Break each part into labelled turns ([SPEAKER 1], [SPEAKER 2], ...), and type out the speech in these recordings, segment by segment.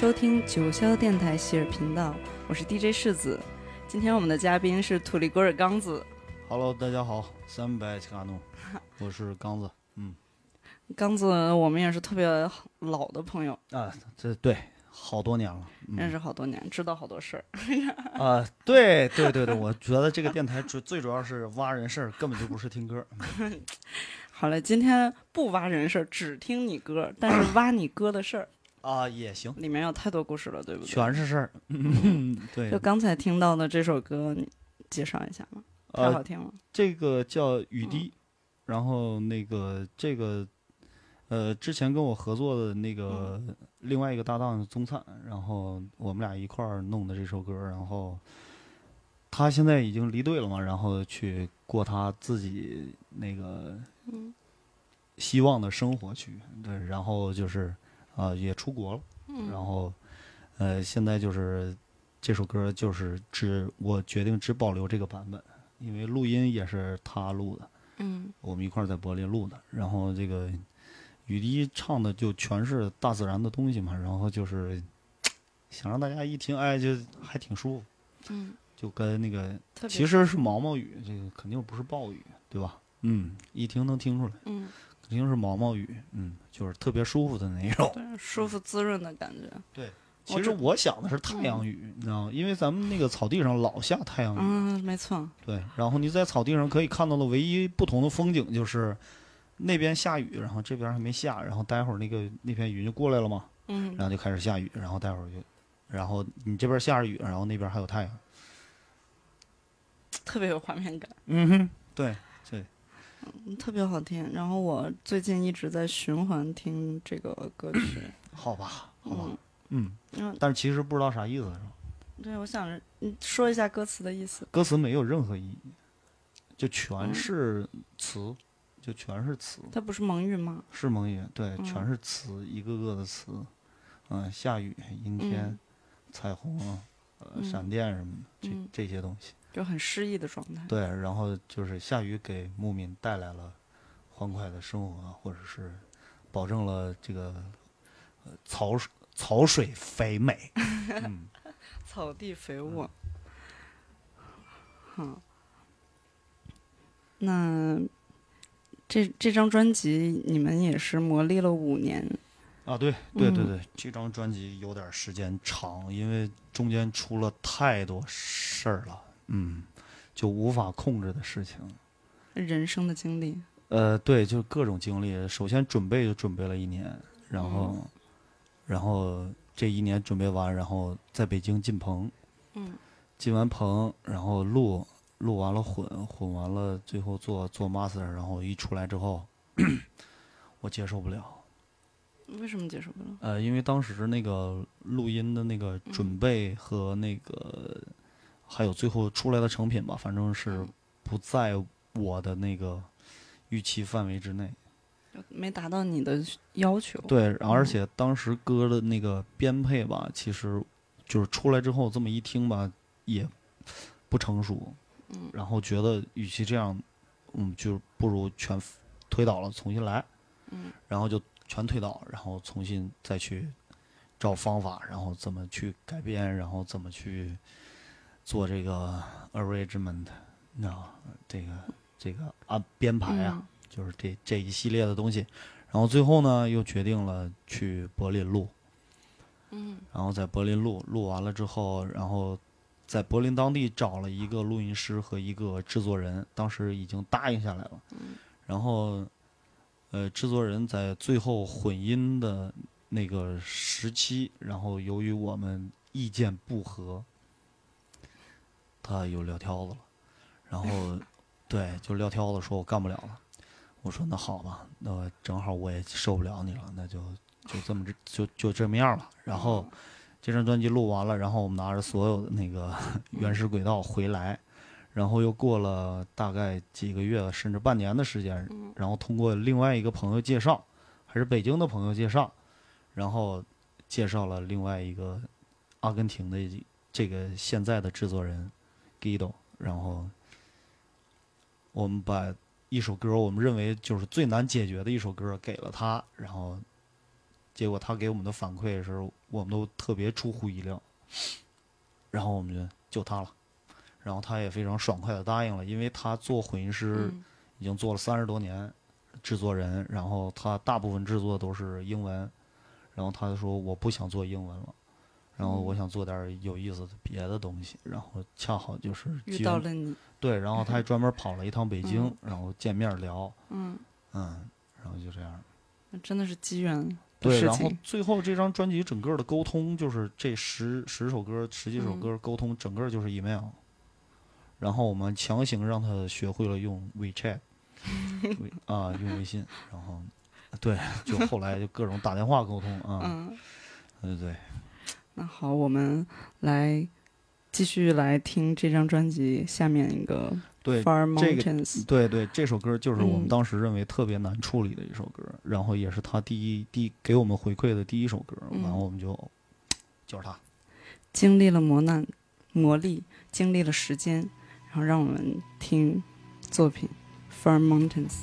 [SPEAKER 1] 收听九霄电台希尔频道，我是 DJ 世子。今天我们的嘉宾是土里戈尔刚子。
[SPEAKER 2] Hello，大家好，三百奇卡诺，我是刚子。嗯，
[SPEAKER 1] 刚子，我们也是特别老的朋友，
[SPEAKER 2] 啊，这对，好多年了。
[SPEAKER 1] 认识好多年，知道好多事儿。
[SPEAKER 2] 啊，对对对对，我觉得这个电台主 最主要是挖人事儿，根本就不是听歌。
[SPEAKER 1] 好了，今天不挖人事儿，只听你歌，但是挖你歌的事儿，
[SPEAKER 2] 啊，也行，
[SPEAKER 1] 里面有太多故事了，对不对？
[SPEAKER 2] 全是事儿。嗯，对
[SPEAKER 1] 就，刚才听到的这首歌，你介绍一下吗？太好
[SPEAKER 2] 呃，
[SPEAKER 1] 听了。
[SPEAKER 2] 这个叫雨滴，然后那个这个，呃，之前跟我合作的那个另外一个搭档宗灿，然后我们俩一块儿弄的这首歌，然后他现在已经离队了嘛，然后去过他自己那个
[SPEAKER 1] 嗯
[SPEAKER 2] 希望的生活去，对，然后就是啊、也出国了，
[SPEAKER 1] 嗯。
[SPEAKER 2] 然后呃现在就是这首歌就是只我决定只保留这个版本，因为录音也是他录的，
[SPEAKER 1] 嗯
[SPEAKER 2] 我们一块儿在柏林录的，然后这个雨滴唱的就全是大自然的东西嘛，然后就是想让大家一听，哎，就还挺舒服，
[SPEAKER 1] 嗯，
[SPEAKER 2] 就跟那个其实是毛毛雨，这个肯定不是暴雨，对吧？嗯，一听能听出来，
[SPEAKER 1] 嗯，
[SPEAKER 2] 肯定是毛毛雨，嗯，就是特别舒服的那种。
[SPEAKER 1] 对，舒服滋润的感觉。
[SPEAKER 2] 对其实我想的是太阳雨，你知道吗？因为咱们那个草地上老下太阳雨，
[SPEAKER 1] 嗯，没错。
[SPEAKER 2] 对。然后你在草地上可以看到的唯一不同的风景就是那边下雨，然后这边还没下，然后待会儿那个那片云就过来了嘛，
[SPEAKER 1] 嗯
[SPEAKER 2] 然后就开始下雨，然后待会儿就，然后你这边下着雨，然后那边还有太阳。
[SPEAKER 1] 特别有画面感，
[SPEAKER 2] 嗯哼，对，
[SPEAKER 1] 嗯特别好听。然后我最近一直在循环听这个歌曲，
[SPEAKER 2] 好吧，好吧，
[SPEAKER 1] 嗯，
[SPEAKER 2] 但是其实不知道啥意思，是吧？
[SPEAKER 1] 对，我想着你说一下歌词的意思。
[SPEAKER 2] 歌词没有任何意义，就
[SPEAKER 1] 嗯
[SPEAKER 2] 全是词，就全是词。
[SPEAKER 1] 它不是蒙语吗？
[SPEAKER 2] 是蒙语，对，
[SPEAKER 1] 嗯
[SPEAKER 2] 全是词，一个个的词，嗯，下雨、阴天、
[SPEAKER 1] 嗯
[SPEAKER 2] 彩虹，呃，
[SPEAKER 1] 嗯
[SPEAKER 2] 闪电什么的，这、
[SPEAKER 1] 嗯
[SPEAKER 2] 这些东西。
[SPEAKER 1] 就很诗意的状态。
[SPEAKER 2] 对，然后就是下雨给牧民带来了欢快的生活，或者是保证了这个呃草草水肥美。嗯，
[SPEAKER 1] 草地肥沃。好，那这这张专辑你们也是磨砺了五年，
[SPEAKER 2] 啊，对对对
[SPEAKER 1] 嗯
[SPEAKER 2] 对，这张专辑有点时间长，因为中间出了太多事儿了，嗯，就无法控制的事情。
[SPEAKER 1] 人生的经历。
[SPEAKER 2] 呃，对，就是各种经历。首先准备就准备了一年，然后，然后这一年准备完，然后在北京进棚，
[SPEAKER 1] 嗯
[SPEAKER 2] 进完棚，然后录录完了混，混完了，最后做做 master，然后一出来之后，我接受不了。
[SPEAKER 1] 为什么接受不了？
[SPEAKER 2] 呃，因为当时那个录音的那个准备和那个，还有最后出来的成品吧，反正是
[SPEAKER 1] 嗯
[SPEAKER 2] 不在我的那个预期范围之内。
[SPEAKER 1] 没达到你的要求。
[SPEAKER 2] 对，而
[SPEAKER 1] 嗯
[SPEAKER 2] 且当时歌的那个编配吧，其实就是出来之后这么一听吧，也不成熟。
[SPEAKER 1] 嗯
[SPEAKER 2] 然后觉得与其这样，嗯，就不如全推倒了，重新来。
[SPEAKER 1] 嗯
[SPEAKER 2] 然后就全推倒，然后重新再去找方法，然后怎么去改编，然后怎么去做这个 arrangement，那这个这个啊编排啊，
[SPEAKER 1] 嗯
[SPEAKER 2] 就是这这一系列的东西。然后最后呢，又决定了去柏林录，
[SPEAKER 1] 嗯
[SPEAKER 2] 然后在柏林录，录完了之后，然后在柏林当地找了一个录音师和一个制作人，当时已经答应下来了。
[SPEAKER 1] 嗯
[SPEAKER 2] 然后，呃，制作人在最后混音的那个时期，然后由于我们意见不合，他有撂挑子了，然后 对，就撂挑子说我干不了了。我说那好吧，那正好我也受不了你了，那就就这么着就就这么样吧。然后这张专辑录完了，然后我们拿着所有的那个 原始轨道回来，然后又过了大概几个月甚至半年的时间，
[SPEAKER 1] 嗯
[SPEAKER 2] 然后通过另外一个朋友介绍，还是北京的朋友介绍，然后介绍了另外一个阿根廷的这个现在的制作人 Guido，然后我们把一首歌我们认为就是最难解决的一首歌给了他，然后结果他给我们的反馈是我们都特别出乎意料，然后我们就就他了，然后他也非常爽快的答应了，因为他做混音师
[SPEAKER 1] 嗯。
[SPEAKER 2] 已经做了三十多年，制作人，然后他大部分制作都是英文，然后他就说我不想做英文了，然后我想做点有意思的别的东西，然后恰好就是
[SPEAKER 1] 遇到了你。
[SPEAKER 2] 对，然后他还专门跑了一趟北京，然后见面聊，
[SPEAKER 1] 嗯，
[SPEAKER 2] 嗯，然后就这样。
[SPEAKER 1] 那真的是机缘
[SPEAKER 2] 对，然后。最后这张专辑整个的沟通，就是这十十首歌、十几首
[SPEAKER 1] 嗯
[SPEAKER 2] 歌沟通，整个就是 email。然后我们强行让他学会了用 WeChat，微 啊，用微信，然后对，就后来就各种打电话沟通啊，
[SPEAKER 1] 嗯，
[SPEAKER 2] 对对对，
[SPEAKER 1] 那好，我们来继续来听这张专辑下面一个
[SPEAKER 2] 对
[SPEAKER 1] Far
[SPEAKER 2] 这个
[SPEAKER 1] Mountains。
[SPEAKER 2] 对对，这首歌就是我们
[SPEAKER 1] 嗯
[SPEAKER 2] 当时认为特别难处理的一首歌，然后也是他第一第给我们回馈的第一首歌，
[SPEAKER 1] 嗯
[SPEAKER 2] 然后我们就就是他。
[SPEAKER 1] 经历了磨难、磨砺，经历了时间，然后让我们听作品《Far Mountains》。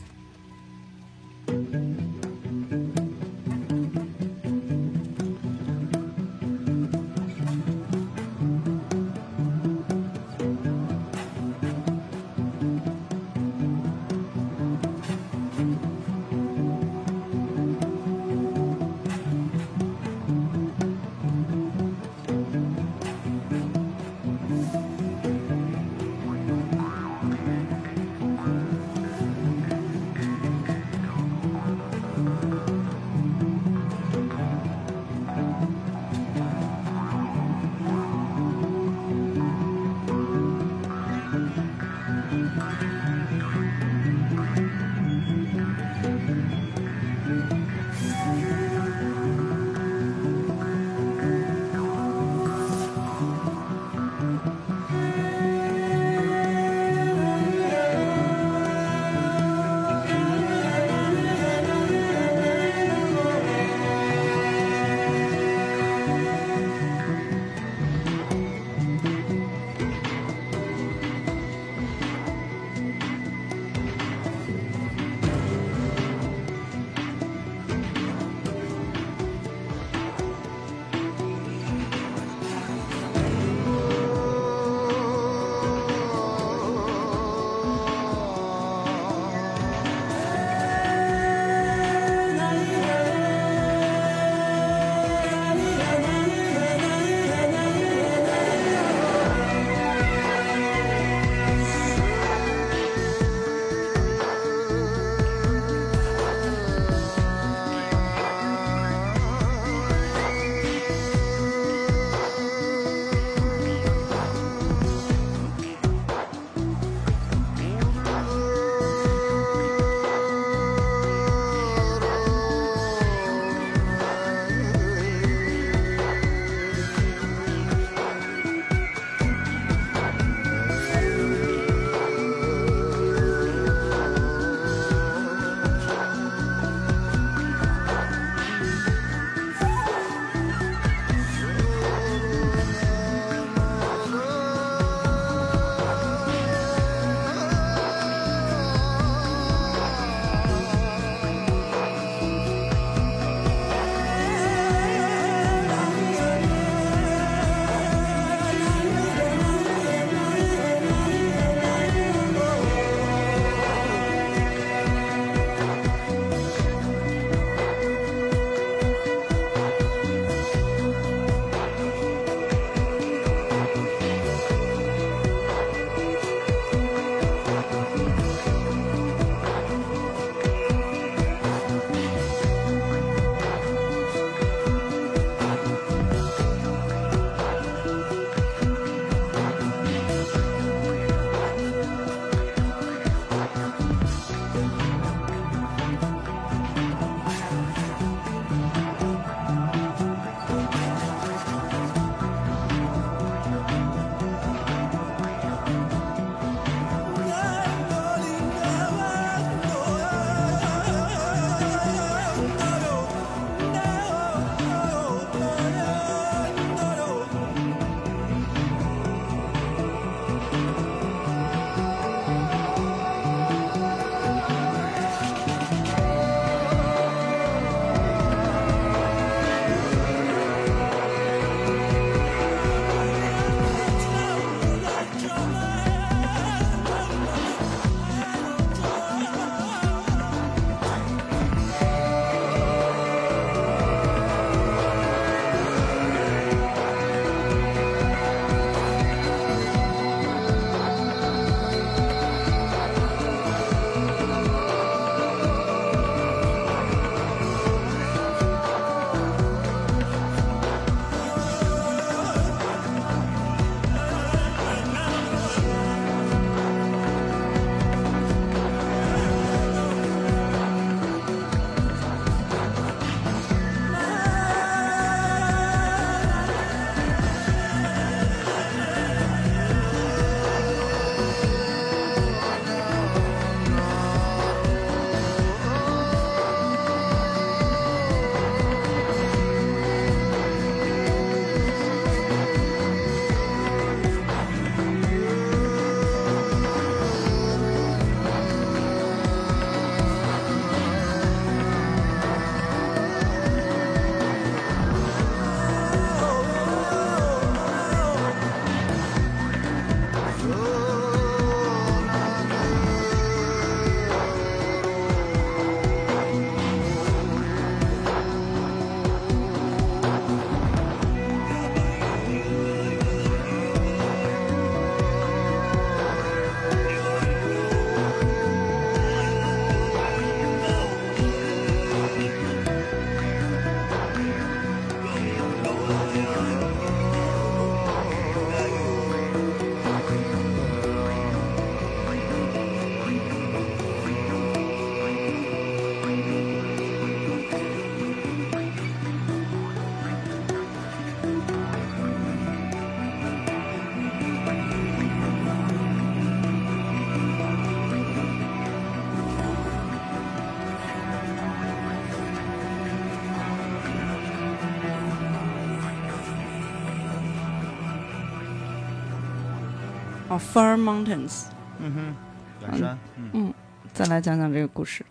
[SPEAKER 1] 哦，Far Mountains，
[SPEAKER 2] 嗯哼，远山。嗯，
[SPEAKER 1] 嗯，再来讲讲这个故事。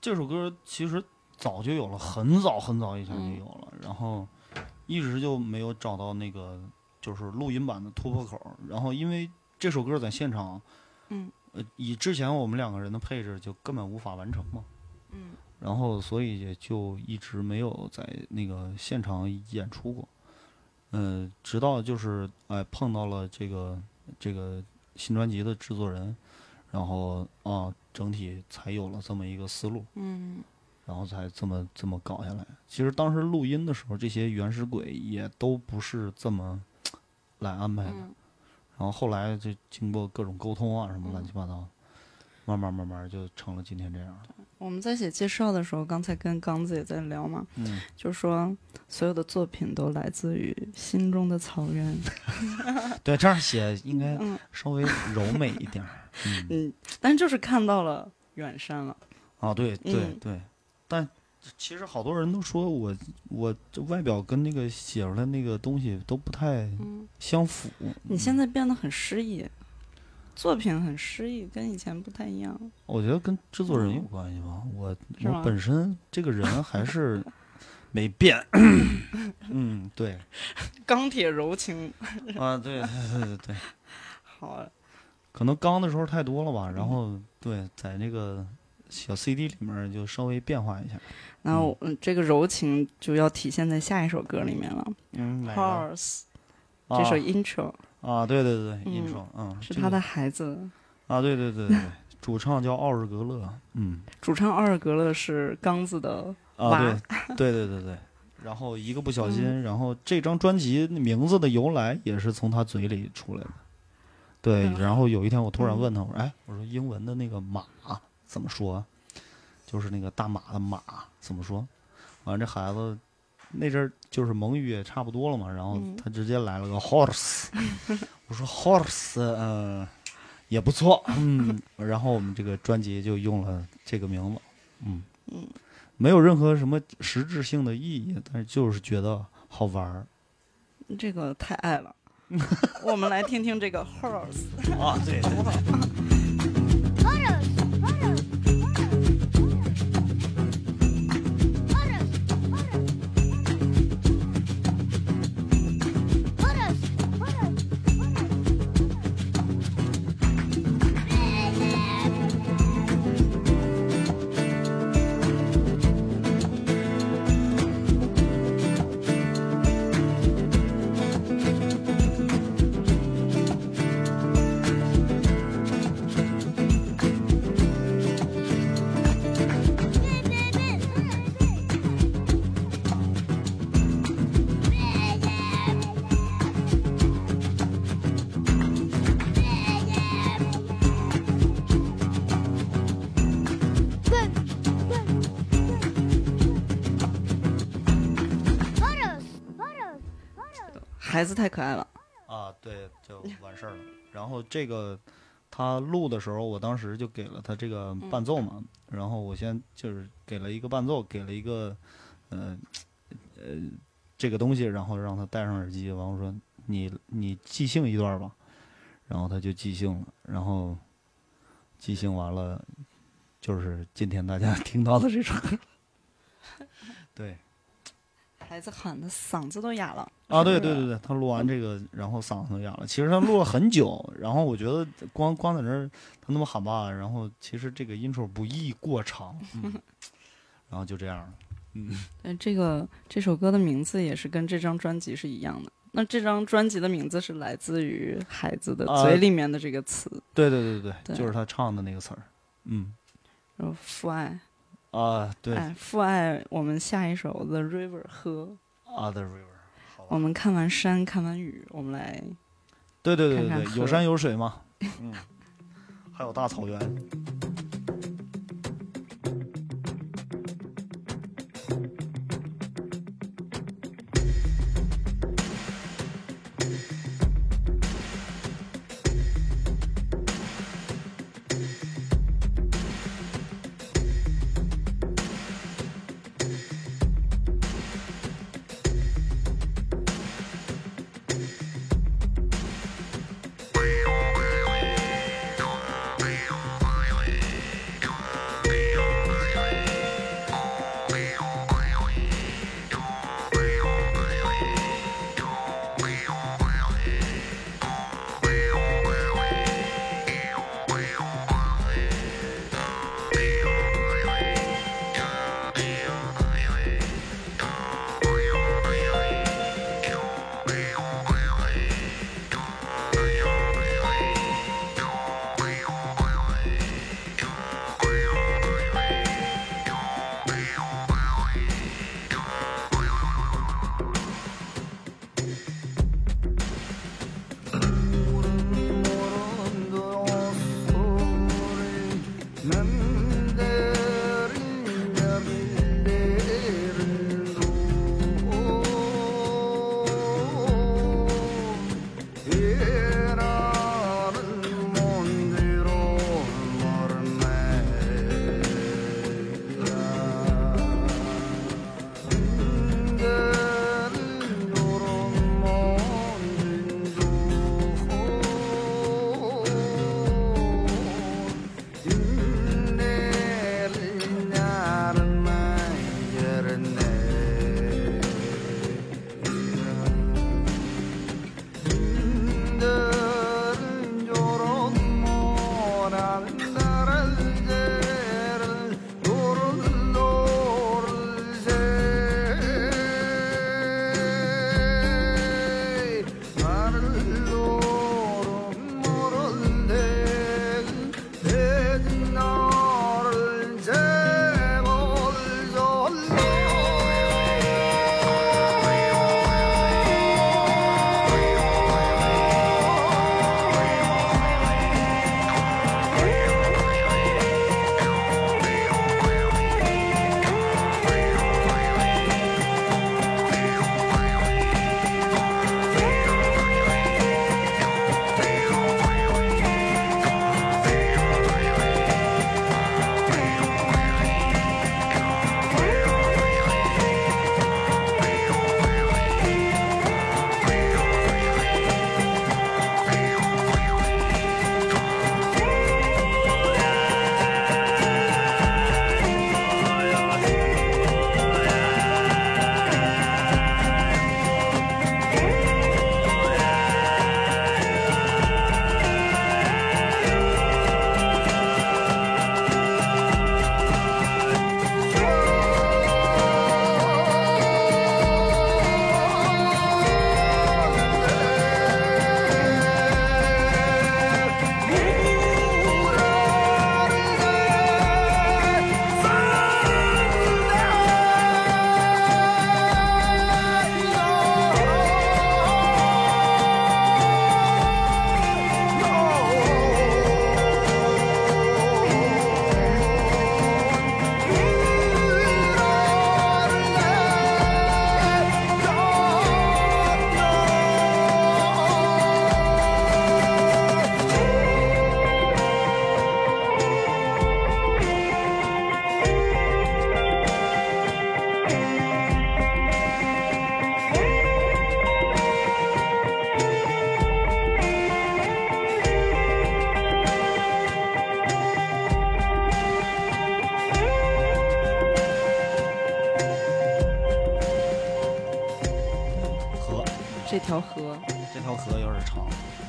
[SPEAKER 2] 这首歌其实早就有了，很早很早以前
[SPEAKER 1] 嗯
[SPEAKER 2] 就有了，然后一直就没有找到那个就是录音版的突破口。然后因为这首歌在现场，
[SPEAKER 1] 嗯，
[SPEAKER 2] 呃，以之前我们两个人的配置就根本无法完成嘛。
[SPEAKER 1] 嗯
[SPEAKER 2] 然后所以也就一直没有在那个现场演出过。嗯、直到就是哎碰到了这个这个新专辑的制作人，然后啊整体才有了这么一个思路，
[SPEAKER 1] 嗯
[SPEAKER 2] 然后才这么这么搞下来。其实当时录音的时候，这些原始轨也都不是这么来安排的。
[SPEAKER 1] 嗯
[SPEAKER 2] 然后后来就经过各种沟通啊，什么乱
[SPEAKER 1] 嗯
[SPEAKER 2] 七八糟，慢慢慢慢就成了今天这样。
[SPEAKER 1] 我们在写介绍的时候，刚才跟刚子也在聊嘛，
[SPEAKER 2] 嗯，
[SPEAKER 1] 就是说所有的作品都来自于心中的草原。
[SPEAKER 2] 对，这样写应该
[SPEAKER 1] 嗯
[SPEAKER 2] 稍微柔美一点儿。嗯，
[SPEAKER 1] 嗯，但就是看到了远山了。
[SPEAKER 2] 啊，对对
[SPEAKER 1] 嗯
[SPEAKER 2] 对，但其实好多人都说我我这外表跟那个写出来那个东西都不太
[SPEAKER 1] 嗯，
[SPEAKER 2] 相符。
[SPEAKER 1] 你现在变得很诗意，作品很诗意，跟以前不太一样。
[SPEAKER 2] 我觉得跟制作人有关系吧。我我本身这个人还是 没变。嗯，对。
[SPEAKER 1] 钢铁柔情，
[SPEAKER 2] 啊，对对对对对，
[SPEAKER 1] 好。啊，
[SPEAKER 2] 可能刚的时候太多了吧，然后对，在那个小 CD 里面就稍微变化一下。
[SPEAKER 1] 然后嗯，这个柔情就要体现在下一首歌里面了，
[SPEAKER 2] 嗯，《
[SPEAKER 1] Horse》这首 intro
[SPEAKER 2] 啊，对对对
[SPEAKER 1] 嗯
[SPEAKER 2] ，intro，嗯，
[SPEAKER 1] 是他的孩子，
[SPEAKER 2] 啊，对对对对，主唱叫奥尔格勒，嗯，
[SPEAKER 1] 主唱奥尔格勒是刚子的
[SPEAKER 2] 啊，
[SPEAKER 1] 娃
[SPEAKER 2] 对 对对对对，然后一个不小
[SPEAKER 1] 嗯。
[SPEAKER 2] 心，然后这张专辑名字的由来也是从他嘴里出来的，对，
[SPEAKER 1] 嗯
[SPEAKER 2] 然后有一天我突然
[SPEAKER 1] 嗯。
[SPEAKER 2] 问他，我说，哎，我说英文的那个马怎么说？就是那个大马的马怎么说？完了这孩子那阵儿就是蒙语也差不多了嘛，然后
[SPEAKER 1] 嗯
[SPEAKER 2] 他直接来了个 horse，我说 horse，嗯、也不错，嗯，然后我们这个专辑就用了这个名字，嗯
[SPEAKER 1] 嗯，
[SPEAKER 2] 没有任何什么实质性的意义，但是就是觉得好玩儿
[SPEAKER 1] 这个太爱了。我们来听听这个 Horse。
[SPEAKER 2] 啊，对对对。
[SPEAKER 1] 孩子太可爱了。
[SPEAKER 2] 啊，对，就完事儿了。然后这个他录的时候，我当时就给了他这个伴奏嘛，然后我先就是给了一个伴奏，给了一个呃呃这个东西，然后让他戴上耳机，完我说你你即兴一段吧，然后他就即兴了，然后即兴完了，就是今天大家 听到的这首歌。对，
[SPEAKER 1] 孩子喊的嗓子都哑了。
[SPEAKER 2] 啊，对对对对，他录完这个，然后嗓子都哑了。其实他录了很久，然后我觉得光光在那儿他那么喊吧，然后其实这个 intro 不宜过长，嗯，然后就这样了。嗯，
[SPEAKER 1] 对，这个这首歌的名字也是跟这张专辑是一样的。那这张专辑的名字是来自于孩子的
[SPEAKER 2] 啊
[SPEAKER 1] 嘴里面的这个词，
[SPEAKER 2] 对对对对
[SPEAKER 1] 对
[SPEAKER 2] 就是他唱的那个词儿。嗯，
[SPEAKER 1] 然后父爱，
[SPEAKER 2] 啊，对
[SPEAKER 1] 哎，父爱。我们下一首《The River》喝。
[SPEAKER 2] ，Other River，
[SPEAKER 1] 我们看完山，看完雨，我们来
[SPEAKER 2] 对对对对有山有水嘛，嗯，还有大草原。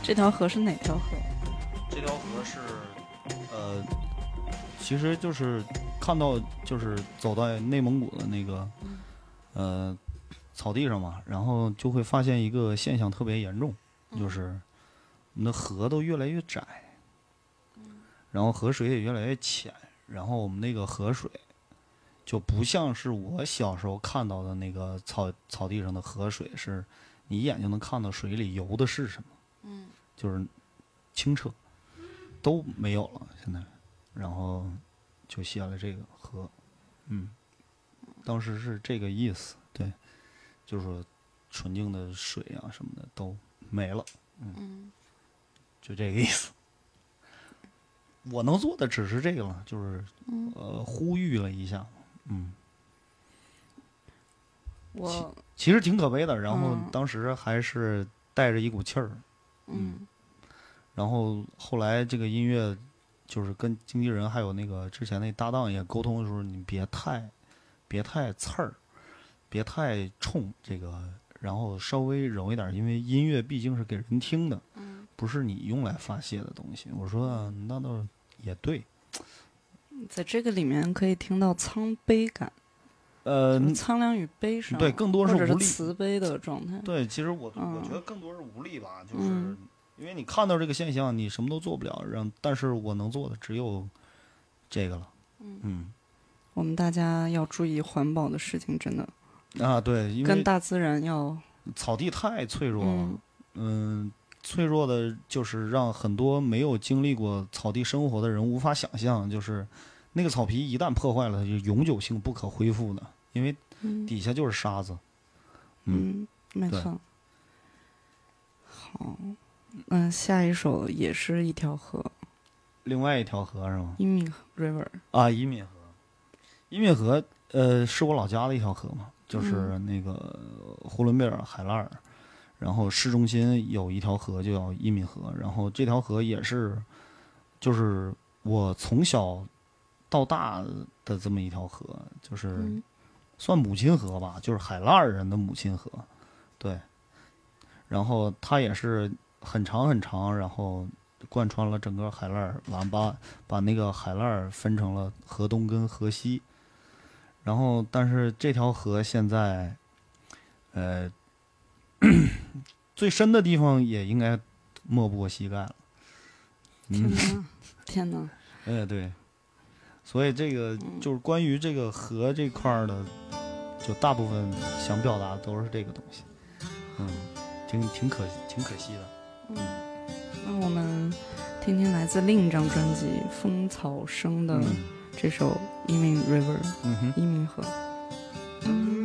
[SPEAKER 1] 这条河是哪条河？
[SPEAKER 2] 这条河是，呃，其实就是看到就是走在内蒙古的那个，呃，草地上嘛，然后就会发现一个现象特别严重，就是那河都越来越窄，然后河水也越来越浅，然后我们那个河水就不像是我小时候看到的那个草草地上的河水，是你一眼就能看到水里游的是什么，
[SPEAKER 1] 嗯，
[SPEAKER 2] 就是清澈，都没有了现在，然后就写了这个河，嗯，当时是这个意思，对，就是说纯净的水啊什么的都没了，
[SPEAKER 1] 嗯
[SPEAKER 2] 就这个意思。我能做的只是这个了，就是
[SPEAKER 1] 嗯，
[SPEAKER 2] 呃呼吁了一下，嗯，
[SPEAKER 1] 我
[SPEAKER 2] 其实挺可悲的。然后
[SPEAKER 1] 嗯
[SPEAKER 2] 当时还是带着一股气儿，
[SPEAKER 1] 嗯。
[SPEAKER 2] 然后后来这个音乐就是跟经纪人还有那个之前那搭档也沟通的时候，你别太别太刺儿，别太冲这个，然后稍微柔一点，因为音乐毕竟是给人听的，
[SPEAKER 1] 嗯，
[SPEAKER 2] 不是你用来发泄的东西。我说、啊那倒也对，
[SPEAKER 1] 在这个里面可以听到苍悲感，
[SPEAKER 2] 呃，
[SPEAKER 1] 苍凉与悲伤，
[SPEAKER 2] 对更多是无力
[SPEAKER 1] 慈悲的状态。
[SPEAKER 2] 对，其实我、我
[SPEAKER 1] 嗯
[SPEAKER 2] 觉得更多是无力吧，就是、
[SPEAKER 1] 嗯
[SPEAKER 2] 因为你看到这个现象，你什么都做不了，让但是我能做的只有这个了。
[SPEAKER 1] 嗯
[SPEAKER 2] 嗯，
[SPEAKER 1] 我们大家要注意环保的事情，真的
[SPEAKER 2] 啊，对，因为
[SPEAKER 1] 跟大自然要
[SPEAKER 2] 草地太脆弱了
[SPEAKER 1] 嗯，
[SPEAKER 2] 嗯，脆弱的就是让很多没有经历过草地生活的人无法想象，就是那个草皮一旦破坏了，它就永久性不可恢复的，因为
[SPEAKER 1] 嗯
[SPEAKER 2] 底下就是沙子。嗯
[SPEAKER 1] 嗯，没错。好，嗯，下一首也是一条河，
[SPEAKER 2] 另外一条河是吗？
[SPEAKER 1] 伊米 River。
[SPEAKER 2] 啊，伊敏河，伊敏河，呃，是我老家的一条河嘛，就是
[SPEAKER 1] 嗯
[SPEAKER 2] 那个呼伦贝尔海拉尔，然后市中心有一条河就叫伊敏河，然后这条河也是，就是我从小到大的这么一条河，就是
[SPEAKER 1] 嗯
[SPEAKER 2] 算母亲河吧，就是海拉尔人的母亲河，对，然后它也是很长很长，然后贯穿了整个海拉尔，完把把那个海拉尔分成了河东跟河西，然后但是这条河现在，呃，最深的地方也应该没不过膝盖了，嗯，
[SPEAKER 1] 天哪，天哪！
[SPEAKER 2] 哎对，所以这个就是关于这个河这块儿的，就大部分想表达的都是这个东西，嗯，挺挺可挺可惜的。
[SPEAKER 1] 嗯，那我们听听来自另一张专辑《风草生》的
[SPEAKER 2] 嗯
[SPEAKER 1] 这首《伊敏 River》
[SPEAKER 2] 嗯哼。
[SPEAKER 1] 伊敏河。
[SPEAKER 3] 아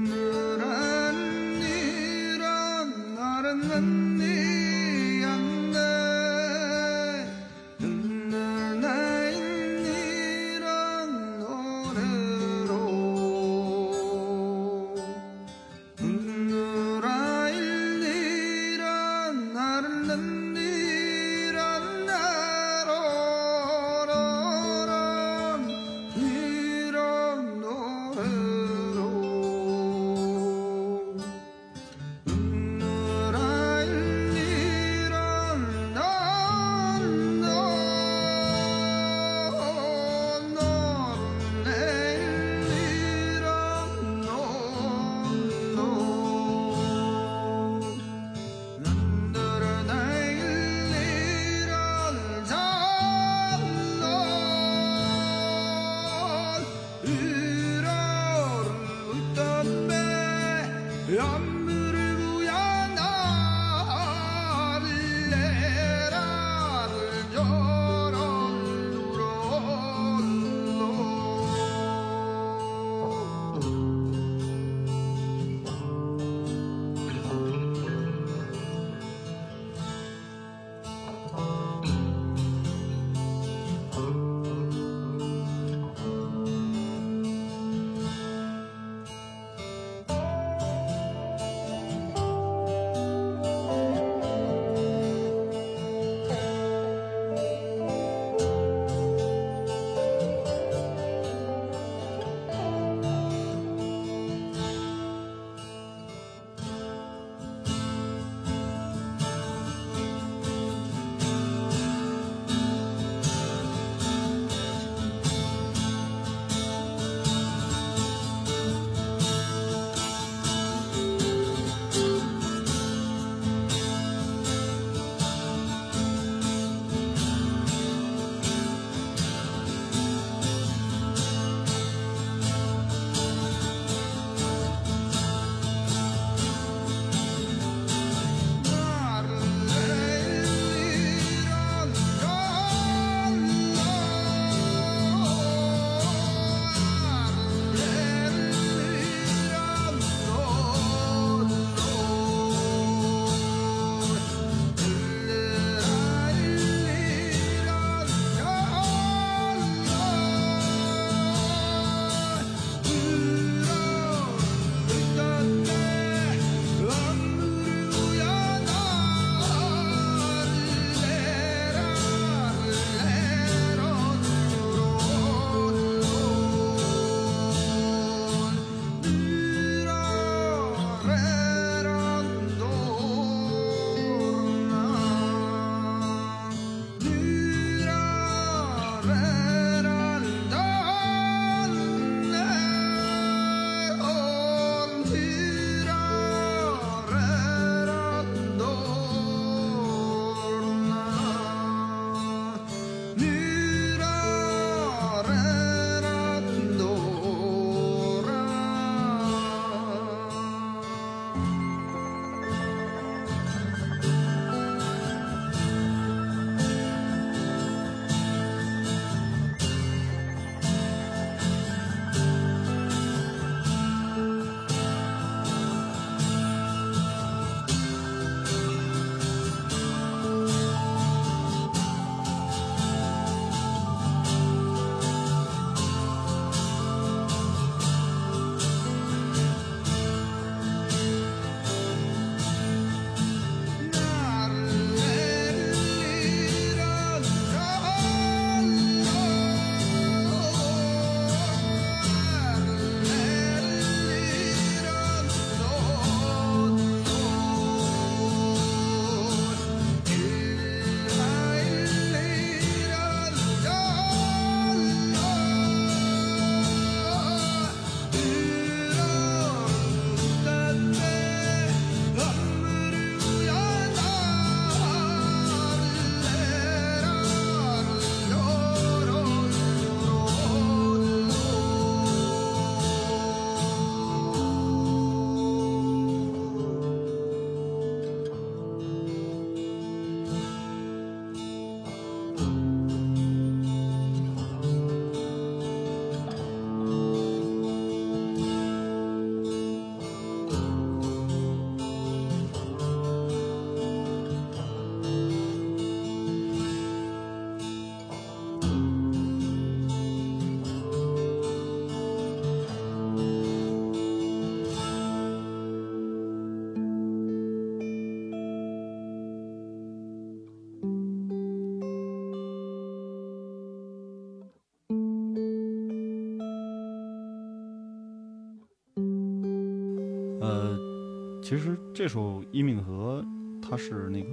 [SPEAKER 2] 其实这首《一命河》它是那个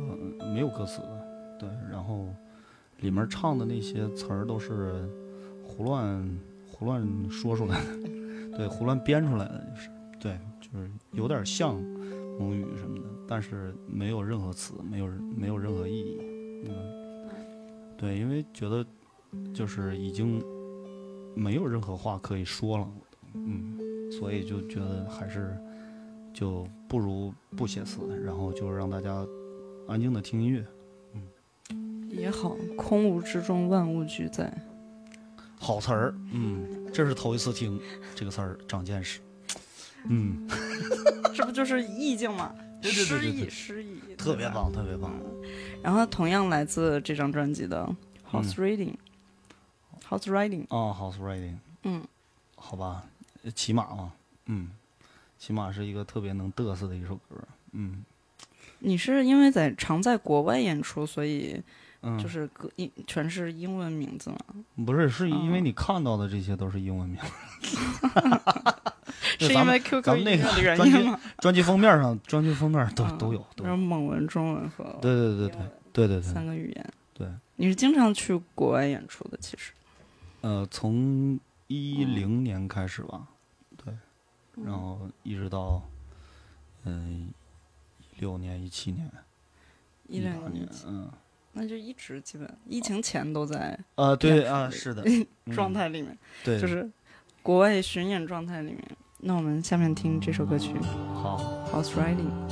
[SPEAKER 2] 没有歌词的，对，然后里面唱的那些词儿都是胡乱胡乱说出来的，对，胡乱编出来的，就是对，就是有点像蒙语什么的，但是没有任何词，没有没有任何意义，嗯，对，因为觉得就是已经没有任何话可以说了，嗯，所以就觉得还是就不如不写词，然后就让大家安静的听音乐。
[SPEAKER 1] 也好，空无之中万物俱在。
[SPEAKER 2] 好词儿，嗯，这是头一次听这个词儿，长见识。嗯，
[SPEAKER 1] 这不就是意境吗？诗意，
[SPEAKER 2] 对
[SPEAKER 1] 诗意，
[SPEAKER 2] 特别。棒，特别棒。
[SPEAKER 1] 然后同样来自这张专辑的《House Reading》，House Riding，
[SPEAKER 2] 哦，House Riding，
[SPEAKER 1] 嗯，
[SPEAKER 2] 好吧，骑马嘛，嗯，骑马是一个特别能嘚瑟的一首歌，嗯
[SPEAKER 1] 你是因为在常在国外演出，所以
[SPEAKER 2] 嗯，
[SPEAKER 1] 就是歌英全是英文名字吗？
[SPEAKER 2] 不是，是因为
[SPEAKER 1] 哦
[SPEAKER 2] 你看到的这些都是英文名，
[SPEAKER 1] 是因为 QQ
[SPEAKER 2] 咱们那个
[SPEAKER 1] 的原
[SPEAKER 2] 专辑
[SPEAKER 1] 因吗？
[SPEAKER 2] 专辑封面上，专辑封面都
[SPEAKER 1] 啊
[SPEAKER 2] 都有，都有。
[SPEAKER 1] 蒙文、中文和
[SPEAKER 2] 对对对对对对对
[SPEAKER 1] 三个语言。
[SPEAKER 2] 对，
[SPEAKER 1] 你是经常去国外演出的，其实。
[SPEAKER 2] 呃，从一零年开始吧，
[SPEAKER 1] 嗯
[SPEAKER 2] 然后一直到嗯一六年、一七年、
[SPEAKER 1] 一两
[SPEAKER 2] 八年，嗯，
[SPEAKER 1] 那就一直基本疫情前都在
[SPEAKER 2] 啊，对啊，是的，
[SPEAKER 1] 状
[SPEAKER 2] 嗯，
[SPEAKER 1] 态里面，
[SPEAKER 2] 对，
[SPEAKER 1] 就是国外巡演状态里面。那我们下面听这首歌曲
[SPEAKER 2] 好。
[SPEAKER 1] 《House Riding》。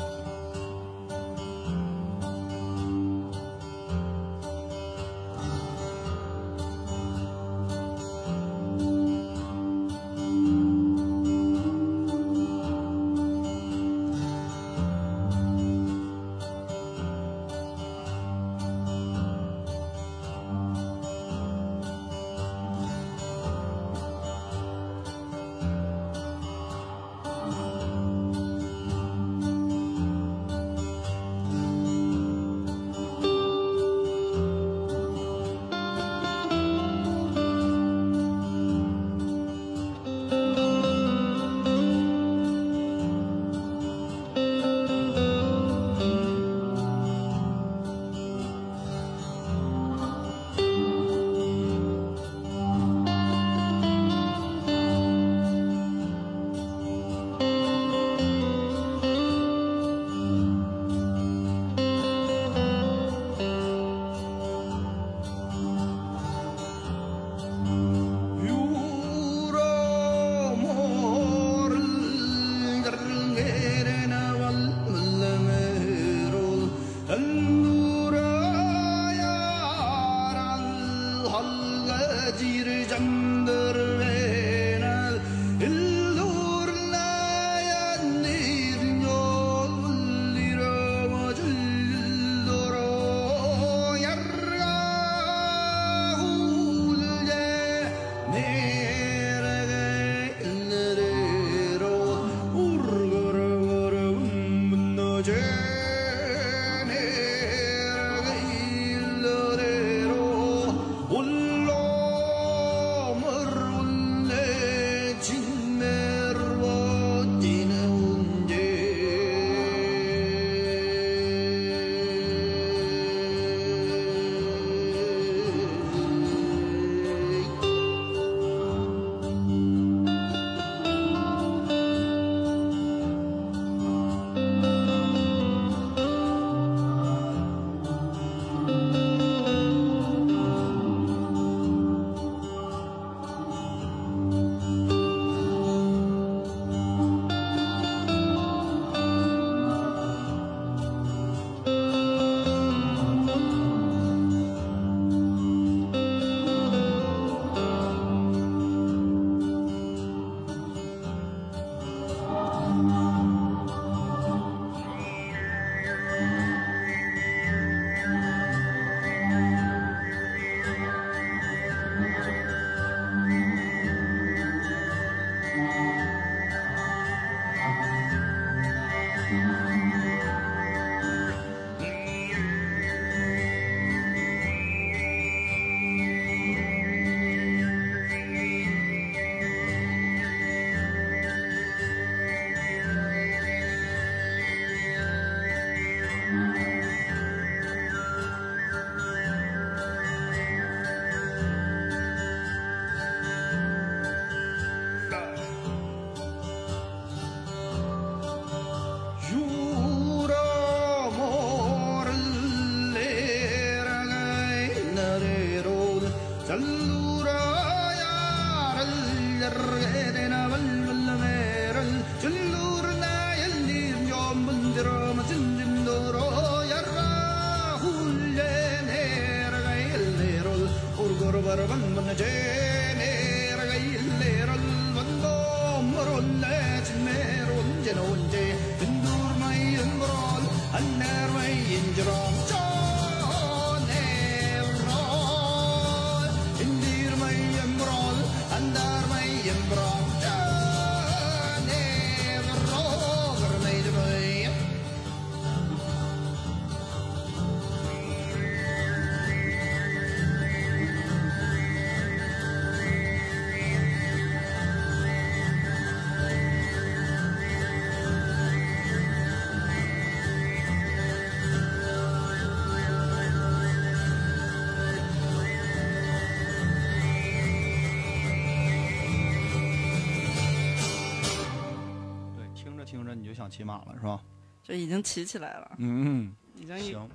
[SPEAKER 2] 想骑马了是吧？
[SPEAKER 1] 就已经骑起来了，
[SPEAKER 2] 嗯，
[SPEAKER 1] 已经
[SPEAKER 2] 行，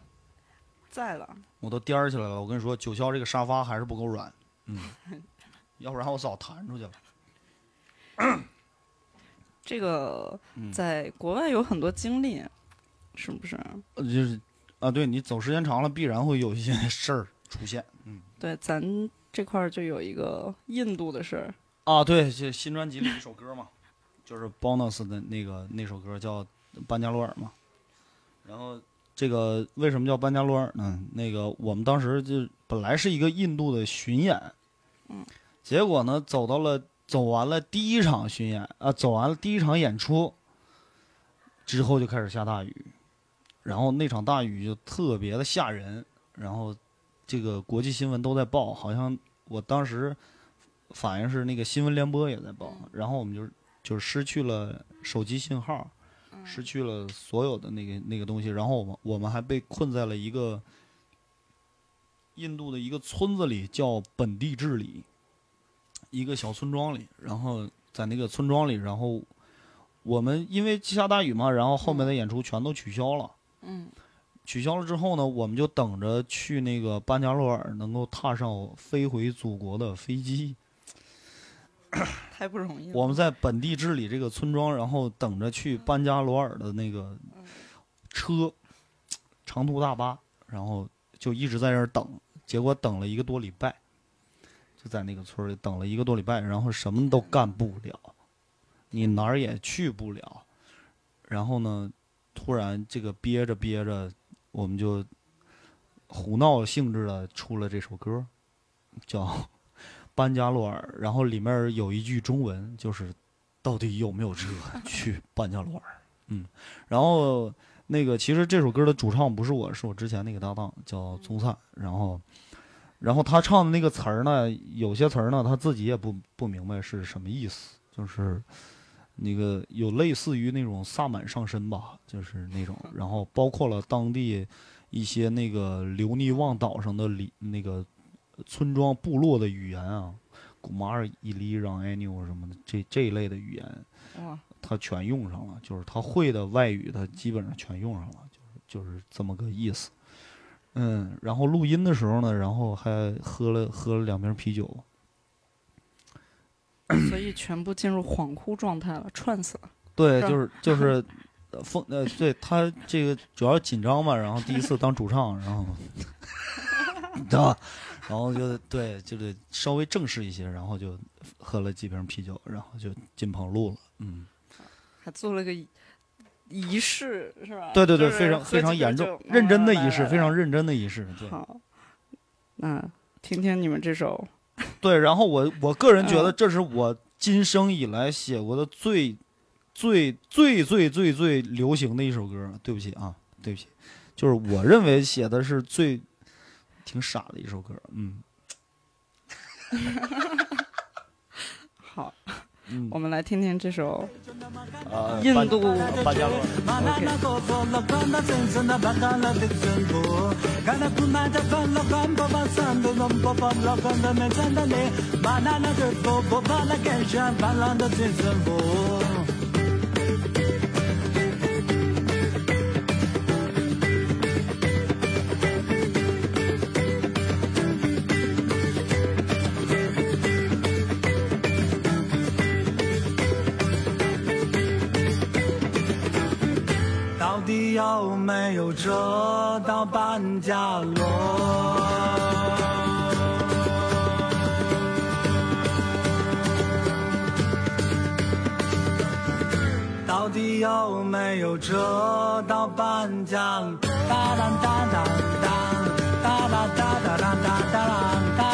[SPEAKER 1] 在了。
[SPEAKER 2] 我都颠儿起来了。我跟你说，九霄这个沙发还是不够软，嗯，要不然我早弹出去了。
[SPEAKER 1] 这个
[SPEAKER 2] 嗯
[SPEAKER 1] 在国外有很多经历，是不是？
[SPEAKER 2] 呃就是啊，对你走时间长了，必然会有一些事儿出现。嗯
[SPEAKER 1] 对，咱这块儿就有一个印度的事儿。
[SPEAKER 2] 啊，对，这新专辑里一首歌嘛，就是 Bonus 的那个那首歌叫《班加罗尔》嘛。然后这个为什么叫班加罗尔呢？那个我们当时就本来是一个印度的巡演，
[SPEAKER 1] 嗯，
[SPEAKER 2] 结果呢走到了走完了第一场巡演啊，走完了第一场演出之后就开始下大雨，然后那场大雨就特别的吓人，然后这个国际新闻都在报，好像我当时反应是那个新闻联播也在报，然后我们就就是失去了手机信号，失去了所有的那个那个东西，然后我们我们还被困在了一个印度的一个村子里，叫本地治理，一个小村庄里，然后在那个村庄里，然后我们因为下大雨嘛，然后后面的演出全都取消了。
[SPEAKER 1] 嗯，
[SPEAKER 2] 取消了之后呢，我们就等着去那个班加罗尔能够踏上飞回祖国的飞机。
[SPEAKER 1] 太不容易了。
[SPEAKER 2] 我们在本地治理这个村庄，然后等着去班加罗尔的那个车，长途大巴，然后就一直在这儿等，结果等了一个多礼拜，就在那个村里等了一个多礼拜，然后什么都干不了，你哪儿也去不了，然后呢，突然这个憋着憋着，我们就胡闹性质的出了这首歌，叫。班加罗尔，然后里面有一句中文，就是到底有没有车 去班加罗尔？嗯，然后那个其实这首歌的主唱不是我，是我之前那个搭档叫宗灿，然后然后他唱的那个词儿呢，有些词儿呢他自己也不不明白是什么意思，就是那个有类似于那种萨满上身吧，就是那种，然后包括了当地一些那个留尼旺岛上的里那个。村庄部落的语言啊，古马尔伊利让埃纽什么的，这这一类的语言，他全用上了。就是他会的外语，他基本上全用上了，就是就是这么个意思。嗯，然后录音的时候呢，然后还喝了喝了两瓶啤酒，
[SPEAKER 1] 所以全部进入恍惚状态了，串死了。
[SPEAKER 2] 对，就是就是 呃风呃，对他这个主要紧张嘛，然后第一次当主唱，然后 你知道吧？然后就对，就得稍微正式一些，然后就喝了几瓶啤酒，然后就进棚录了。嗯，
[SPEAKER 1] 还做了个仪仪式，是吧？
[SPEAKER 2] 对对对，
[SPEAKER 1] 就是
[SPEAKER 2] 非常非常严重，认真的仪式，非常认真的仪式。对
[SPEAKER 1] 好。那听听你们这首，
[SPEAKER 2] 对，然后我我个人觉得
[SPEAKER 1] 嗯
[SPEAKER 2] 这是我今生以来写过的最最最最最最流行的一首歌。对不起啊，对不起，就是我认为写的是最挺傻的一首歌。嗯。
[SPEAKER 1] 好，
[SPEAKER 2] 嗯。
[SPEAKER 1] 我们来听听这首印度
[SPEAKER 2] 班
[SPEAKER 4] 有没有折到半价罗？到底有没有折到半价？哒啦哒哒哒，哒哒哒啦哒哒啦，哒啦哒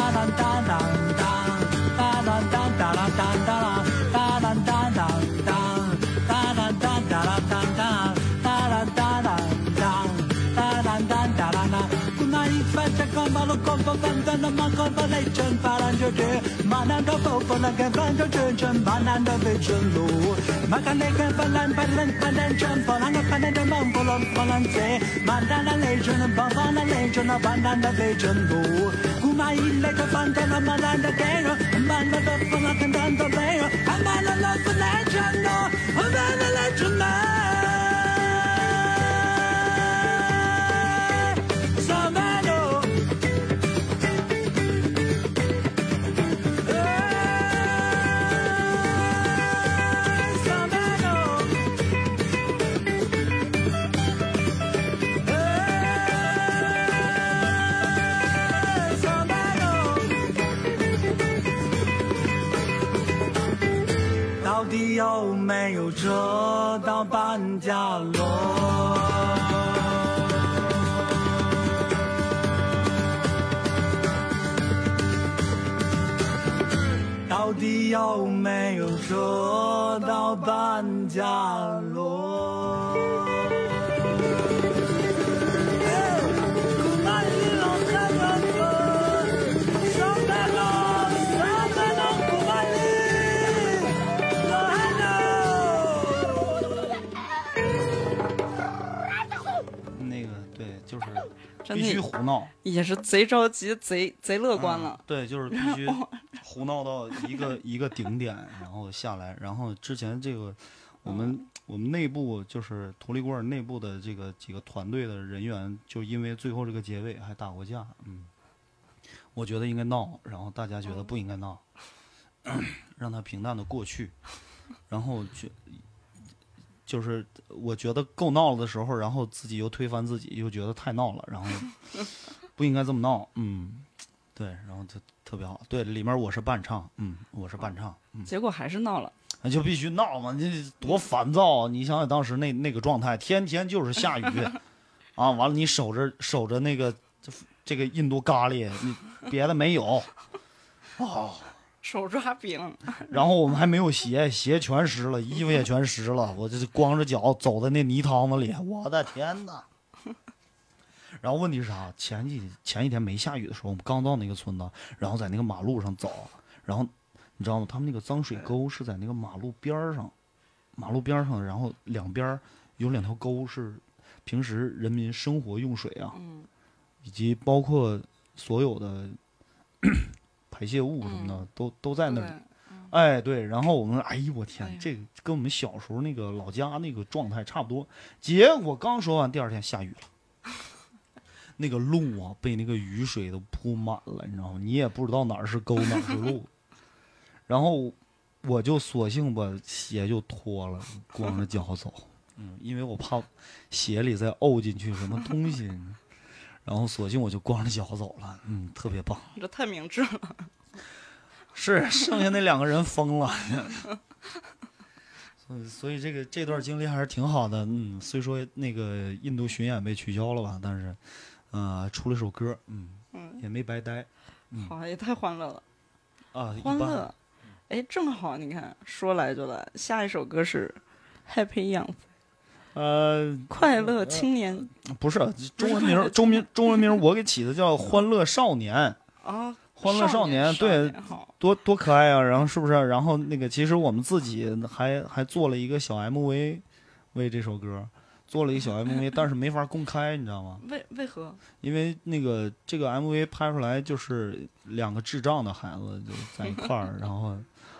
[SPEAKER 4] 不分分的马看不离阵，发难着去，马难着不分的跟分着转转，马难着飞春路，马看那跟分难分难分难转，发难个发难的忙不乱发难贼，马难的离阵，不发难离阵，那发难的飞春路，姑妈一来就分得了马难的给了，马难的分能跟难的没了，马难的分难转了，分难的来转了。车到半价了到底有没有
[SPEAKER 2] 车到半价
[SPEAKER 1] 了
[SPEAKER 2] 必须胡闹。
[SPEAKER 1] 也是贼着急，贼贼乐观了
[SPEAKER 2] 嗯。对，就是必须胡闹到一个 一个顶点，然后下来。然后之前这个我们我们内部就是图里古尔内部的这个几个团队的人员，就因为最后这个结尾还打过架。嗯，我觉得应该闹，然后大家觉得不应该闹，让它平淡的过去。然后就就是我觉得够闹了的时候，然后自己又推翻自己，又觉得太闹了，然后 不应该这么闹。嗯，对，然后就特别好。对，里面我是伴唱，嗯，我是伴唱，嗯，
[SPEAKER 1] 结果还是闹了。
[SPEAKER 2] 那就必须闹嘛，这多烦躁啊！你想想当时那那个状态，天天就是下雨，啊，完了你守着守着那个这这个印度咖喱，你别的没有，哦，
[SPEAKER 1] 手抓饼，
[SPEAKER 2] 然后我们还没有鞋，鞋全湿了，衣服也全湿了，我这是光着脚走在那泥汤子里，我的天哪！然后问题是啥？前几前几天没下雨的时候，我们刚到那个村子，然后在那个马路上走，然后你知道吗？他们那个脏水沟是在那个马路边上，马路边上，然后两边有两条沟是平时人民生活用水啊，
[SPEAKER 1] 嗯
[SPEAKER 2] 以及包括所有的排泄物什么的，都都在那里。
[SPEAKER 1] 对
[SPEAKER 2] 哎，对，然后我们，哎呦我天，这个跟我们小时候那个老家那个状态差不多。结果刚说完，第二天下雨了，那个路啊被那个雨水都铺满了，你知道吗？你也不知道哪儿是沟，哪儿是路。然后我就索性把鞋就脱了，光着脚走，嗯，因为我怕鞋里再沤进去什么东西。然后索性我就光着脚走了，嗯，特别棒。
[SPEAKER 1] 这太明智了。
[SPEAKER 2] 是，剩下那两个人疯了。所以，所以这个这段经历还是挺好的。嗯，虽说那个印度巡演被取消了吧，但是，呃，出了首歌，嗯，
[SPEAKER 1] 嗯，
[SPEAKER 2] 也没白待嗯
[SPEAKER 1] 好，也太欢乐了，
[SPEAKER 2] 啊。一般
[SPEAKER 1] 欢乐。哎，正好你看，说来就来，下一首歌是《Happy Young》，
[SPEAKER 2] 呃，
[SPEAKER 1] 快乐青年
[SPEAKER 2] 不是中文名，中名中文名我给起的叫《欢乐少年》，
[SPEAKER 1] 啊，
[SPEAKER 2] 欢乐少
[SPEAKER 1] 年，
[SPEAKER 2] 对，
[SPEAKER 1] 好，
[SPEAKER 2] 多多可爱啊！然后是不是？然后那个，其实我们自己还还做了一个小 MV，为这首歌做了一个小 MV，但是没法公开，你知道吗？
[SPEAKER 1] 为为何？
[SPEAKER 2] 因为那个这个 MV 拍出来就是两个智障的孩子就在一块儿，然后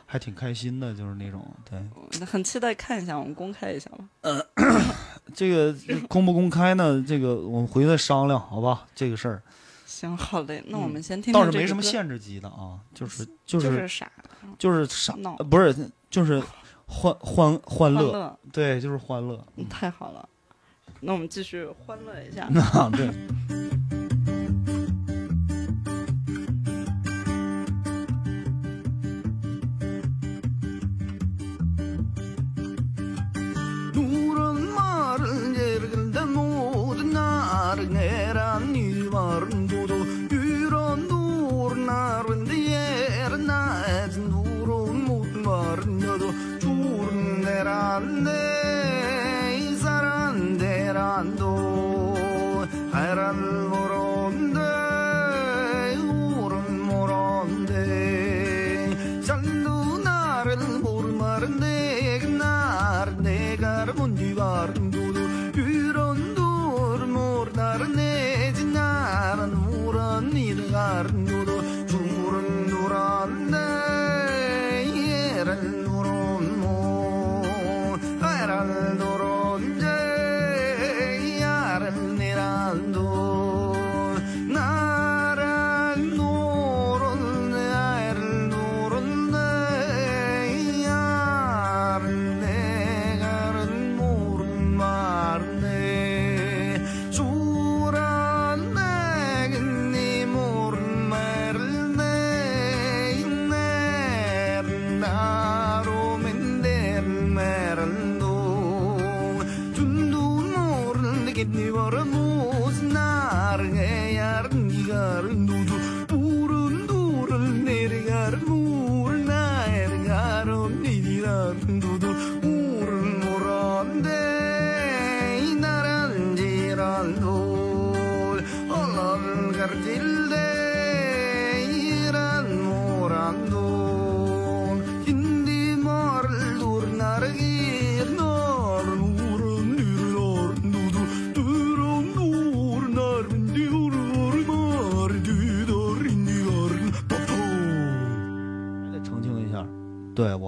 [SPEAKER 2] 还挺开心的，就是那种对。
[SPEAKER 1] 很期待看一下，我们公开一下吧。
[SPEAKER 2] 这个公不公开呢？这个我们回去再商量，好吧？这个事儿
[SPEAKER 1] 行，好嘞，那我们先听听
[SPEAKER 2] 倒是没什么限制级的啊，就是就
[SPEAKER 1] 就是
[SPEAKER 2] 就是傻，不是就是 欢欢欢乐，
[SPEAKER 1] 欢乐，
[SPEAKER 2] 对，就是欢乐。
[SPEAKER 1] 嗯太好了。那我们继续欢乐一下。
[SPEAKER 2] 那，对。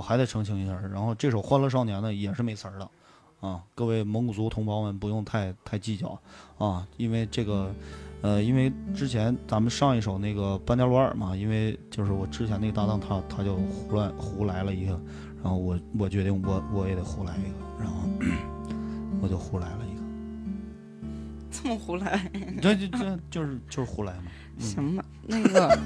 [SPEAKER 2] 还得澄清一下。然后这首《欢乐少年》呢也是没词儿的，啊，各位蒙古族同胞们不用太太计较啊，因为这个，呃，因为之前咱们上一首那个班加罗尔嘛，因为就是我之前那个搭档他他就胡乱胡来了一个，然后我我决定我我也得胡来一个，然后我就胡来了一个，
[SPEAKER 1] 这么胡来，
[SPEAKER 2] 这这这就是就是胡来嘛。嗯
[SPEAKER 1] 行吧？那个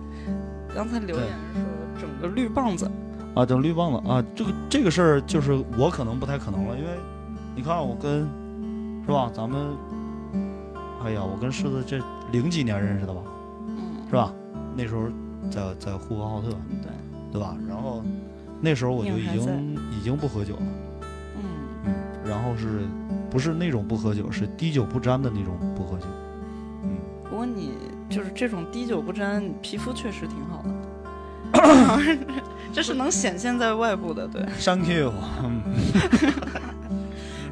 [SPEAKER 1] 刚才留言说整个绿棒子，
[SPEAKER 2] 啊，等绿棒子啊，这个这个事儿就是我可能不太可能了，因为你看我跟是吧，咱们，哎呀，我跟狮子这零几年认识的吧，
[SPEAKER 1] 嗯，
[SPEAKER 2] 是吧？那时候在在呼和浩特，
[SPEAKER 1] 对，
[SPEAKER 2] 对吧？然后那时候我就已经已经不喝酒了，
[SPEAKER 1] 嗯，
[SPEAKER 2] 嗯，然后是不是那种不喝酒，是滴酒不沾的那种不喝酒，嗯，
[SPEAKER 1] 不过你就是这种滴酒不沾，皮肤确实挺好的。这是能显现在外部的，对。
[SPEAKER 2] Thank you，嗯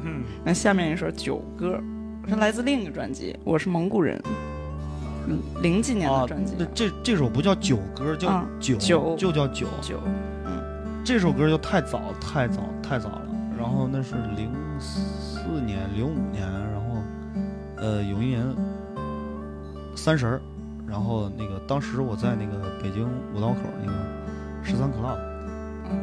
[SPEAKER 2] 嗯
[SPEAKER 1] 那下面一首九歌，是来自另一个专辑，我是蒙古人，嗯，零几年
[SPEAKER 2] 啊
[SPEAKER 1] 的专辑，，
[SPEAKER 2] 那这这首不叫九歌，叫
[SPEAKER 1] 啊
[SPEAKER 2] 酒，
[SPEAKER 1] 酒
[SPEAKER 2] 就叫酒，
[SPEAKER 1] 酒，
[SPEAKER 2] 这首歌就太早太早太早了，然后那是零四年零五年，然后呃有一年三十儿，然后那个当时我在那个北京五道口那个十三 club，
[SPEAKER 1] 嗯，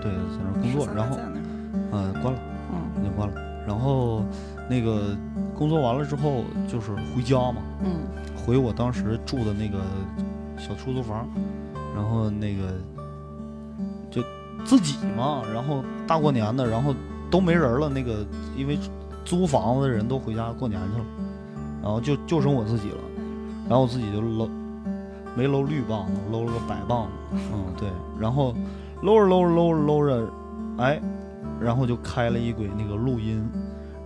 [SPEAKER 2] 对，在那儿工作，然后
[SPEAKER 1] 在那儿
[SPEAKER 2] 呃关了，
[SPEAKER 1] 嗯。
[SPEAKER 2] 已经关了，然后那个工作完了之后就是回家嘛，
[SPEAKER 1] 嗯。
[SPEAKER 2] 回我当时住的那个小出租房，然后那个就自己嘛，然后大过年的，然后都没人了，那个因为租房子的人都回家过年去了，然后就就剩我自己了，然后我自己就搂没搂绿棒子，搂了个白棒。子，嗯对，然后搂着搂着搂着搂着，哎，然后就开了一轨那个录音，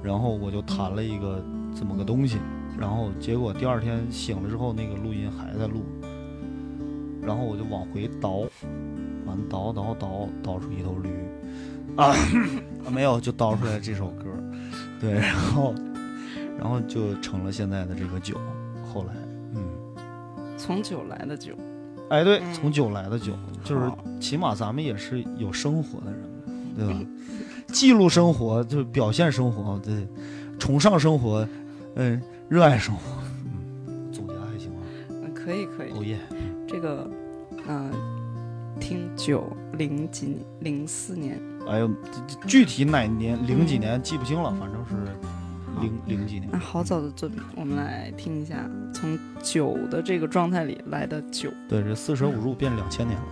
[SPEAKER 2] 然后我就弹了一个这么个东西。然后结果第二天醒了之后，那个录音还在录，然后我就往回倒，完倒倒倒倒出一头驴，啊，没有就倒出来这首歌，对，然后 然后就成了现在的这个酒，后来，
[SPEAKER 1] 从酒来的酒，
[SPEAKER 2] 哎对，
[SPEAKER 1] 嗯。
[SPEAKER 2] 从酒来的酒，就是起码咱们也是有生活的人，对吧？记录生活，就表现生活，对，崇尚生活，嗯，热爱生活，嗯，总结还行吗，
[SPEAKER 1] 嗯，可以可以，
[SPEAKER 2] 哦耶，
[SPEAKER 1] 这个，嗯、听九零几年零四年，
[SPEAKER 2] 哎呦，具体哪年零几年记不清了，反正是零零几年
[SPEAKER 1] 那。好早的作品，我们来听一下从九的这个状态里来的九。
[SPEAKER 2] 对，这四舍五入变两千年了。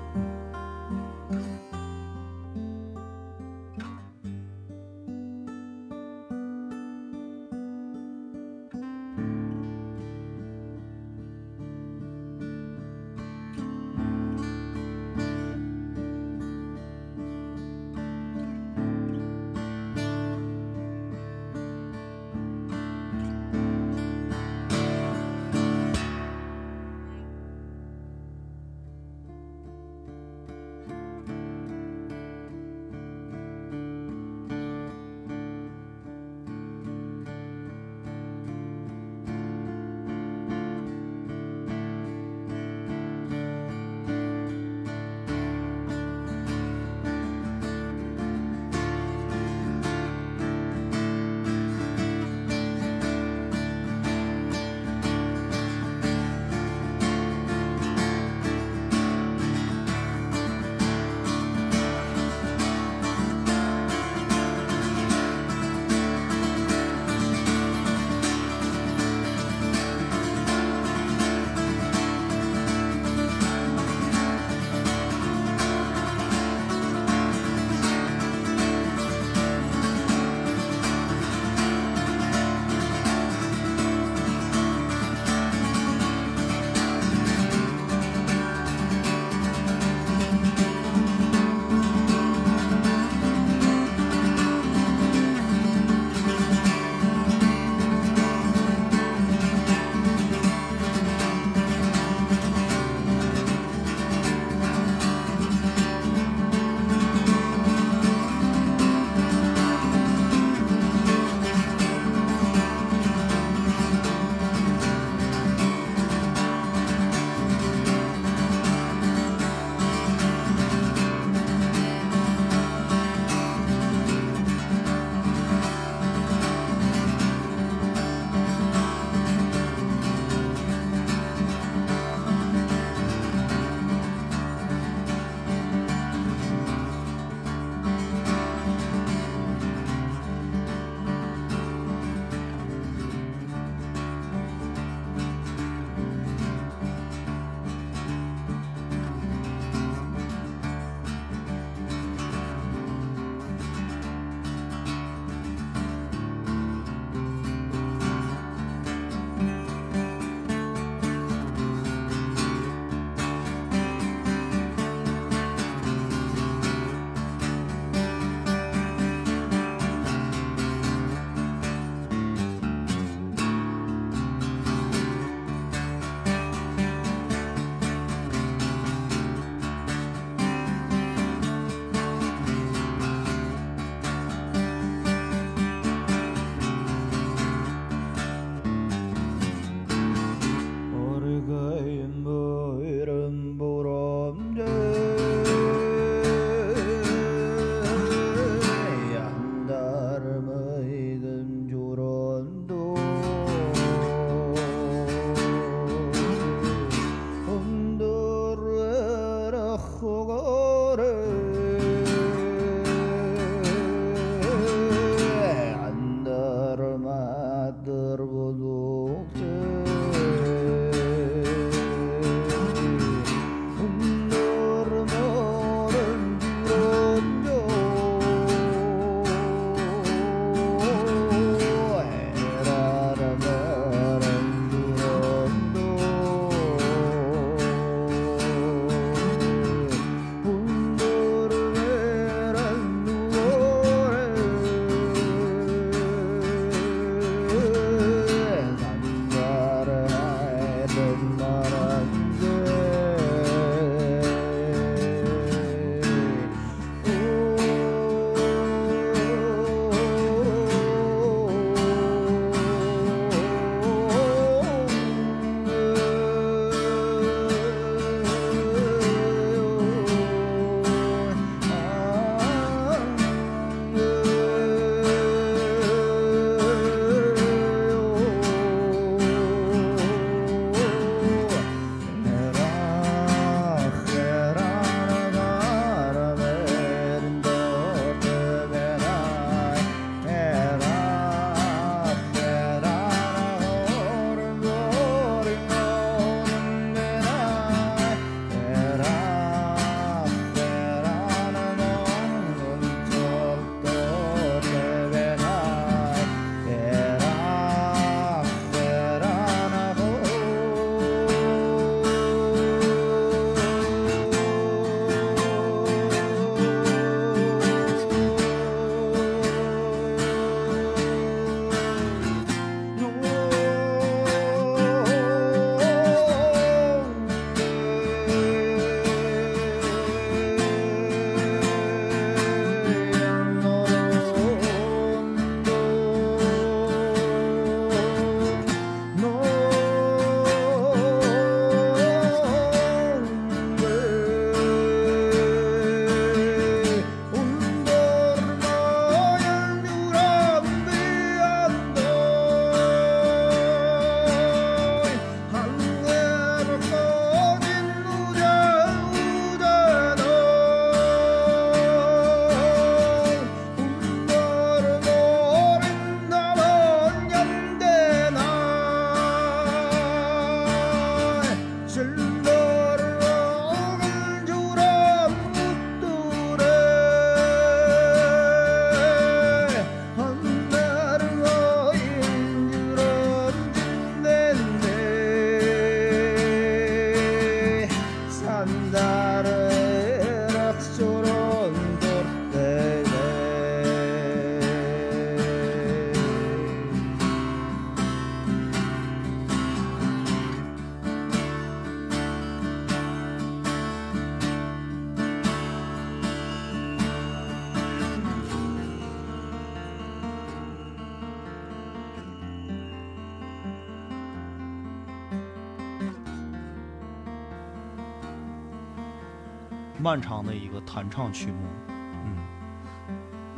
[SPEAKER 2] 漫长的一个弹唱曲目。嗯，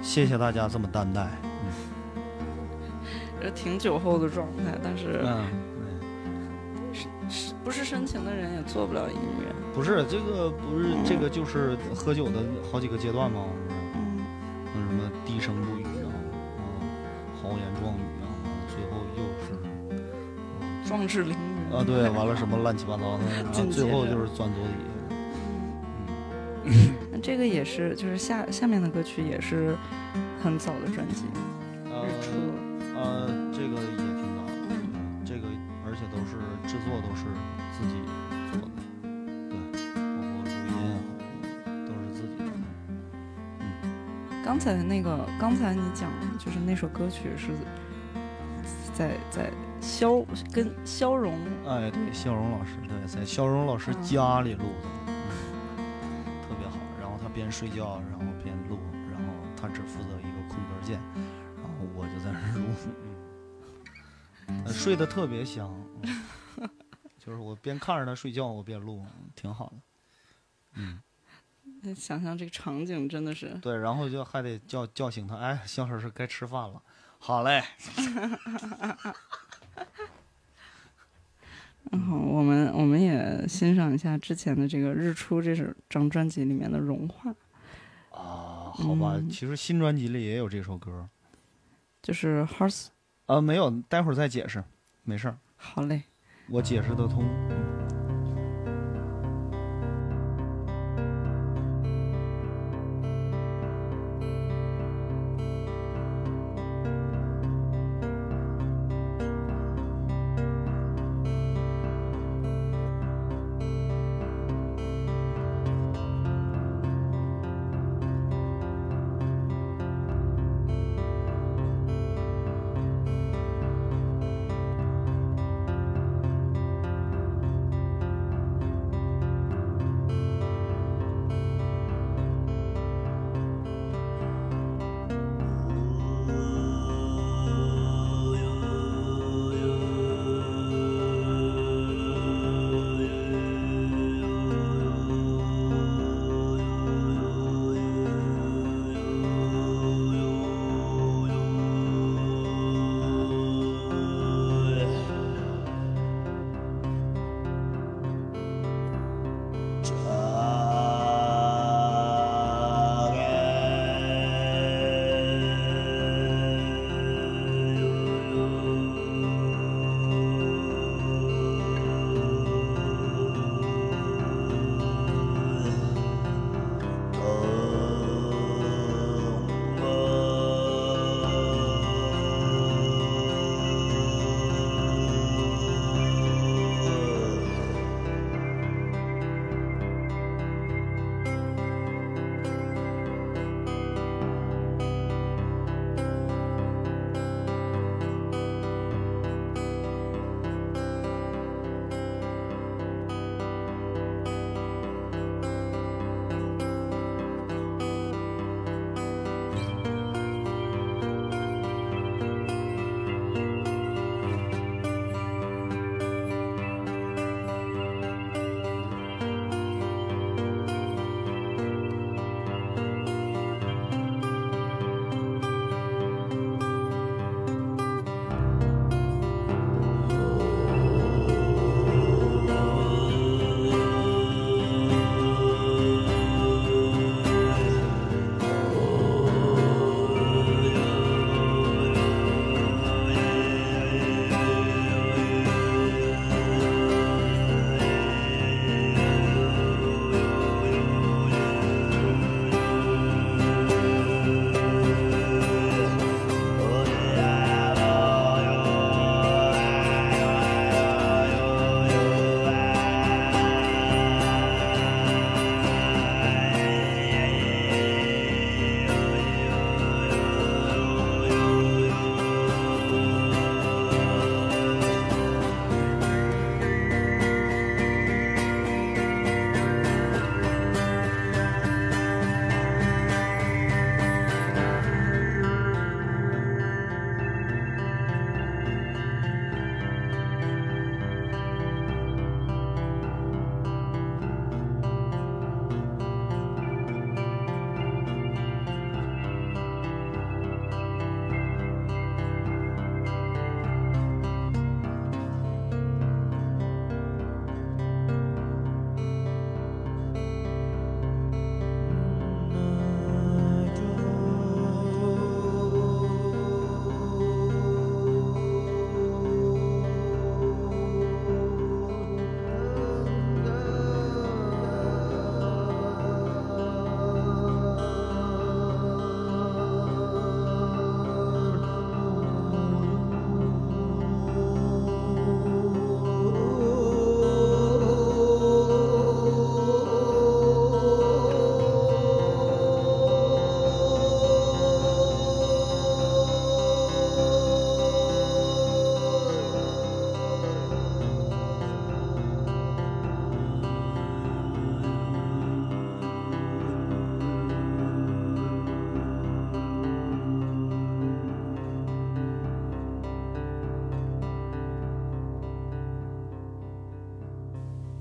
[SPEAKER 2] 谢谢大家这么担待。
[SPEAKER 1] 这挺酒后的状态，但是
[SPEAKER 2] 嗯，
[SPEAKER 1] 是不是深情的人也做不了音乐。
[SPEAKER 2] 不是这个，不是这个，就是喝酒的好几个阶段嘛，不是？
[SPEAKER 1] 嗯，
[SPEAKER 2] 那什么低声不语啊，啊，豪言壮语啊，最后又是
[SPEAKER 1] 壮志凌云
[SPEAKER 2] 啊，对，完了什么乱七八糟的，然后最后就是钻桌底。
[SPEAKER 1] 这个也是，就是下下面的歌曲也是很早的专辑，
[SPEAKER 2] 呃
[SPEAKER 1] 日出。
[SPEAKER 2] 呃，这个也挺早的，
[SPEAKER 1] 嗯
[SPEAKER 2] 这个而且都是制作都是自己做的，对，包括录音啊，都是自己的。
[SPEAKER 1] 刚才那个，刚才你讲就是那首歌曲是在在肖跟肖荣
[SPEAKER 2] 哎，对，肖荣老师，对，在肖荣老师家里录的，睡觉，然后边录，然后他只负责一个空格键，然后我就在那录，嗯，呃睡得特别香，嗯就是我边看着他睡觉，我边录，挺好的。嗯，
[SPEAKER 1] 想象这个场景真的是，
[SPEAKER 2] 对，然后就还得叫叫醒他，哎，肖老师该吃饭了，好嘞，
[SPEAKER 1] 然后我们我们也欣赏一下之前的这个《日出》这首张专辑里面的融化，
[SPEAKER 2] 啊，好吧，
[SPEAKER 1] 嗯
[SPEAKER 2] 其实新专辑里也有这首歌，
[SPEAKER 1] 就是 Horse。
[SPEAKER 2] 啊，没有，待会儿再解释，没事儿。
[SPEAKER 1] 好嘞，
[SPEAKER 2] 我解释得通。
[SPEAKER 5] 日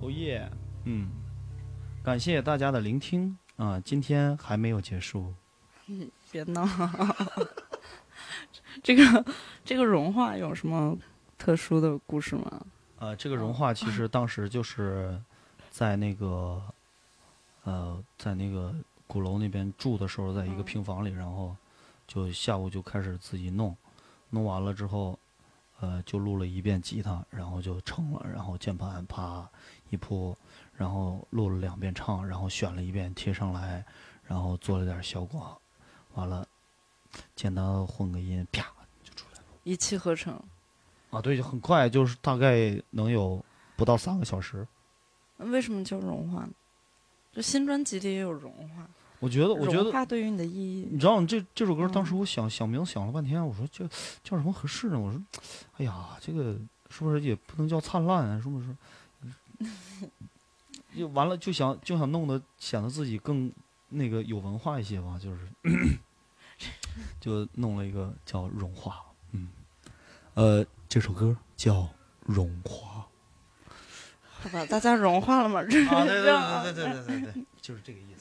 [SPEAKER 2] 哦耶，嗯，感谢大家的聆听啊，今天还没有结束。
[SPEAKER 1] 别闹。这个这个融化有什么特殊的故事吗？
[SPEAKER 2] 呃，这个融化其实当时就是在那个呃，在那个鼓楼那边住的时候，在一个
[SPEAKER 1] 嗯
[SPEAKER 2] 平房里，然后就下午就开始自己弄，弄完了之后，呃，就录了一遍吉他，然后就成了，然后键盘啪一铺，然后录了两遍唱，然后选了一遍贴上来，然后做了点效果，完了简单混个音，啪就出来了。
[SPEAKER 1] 一气呵成。
[SPEAKER 2] 啊，对，就很快，就是大概能有不到三个小时。
[SPEAKER 1] 为什么叫融化呢？就新专辑里也有融化。
[SPEAKER 2] 我觉得，我觉得，
[SPEAKER 1] 它对于你的意义
[SPEAKER 2] 你，知道，这这首歌
[SPEAKER 1] 嗯
[SPEAKER 2] 当时我想想名字想了半天，我说叫叫什么合适呢？我说，哎呀，这个是不是也不能叫灿烂啊？是不是？就完了，就想就想弄得显得自己更那个有文化一些吧，就是 就弄了一个叫融化，嗯，呃，这首歌叫融化。
[SPEAKER 1] 好吧，大家融化了吗？这
[SPEAKER 2] 啊，对对对对对对对，就是这个意思。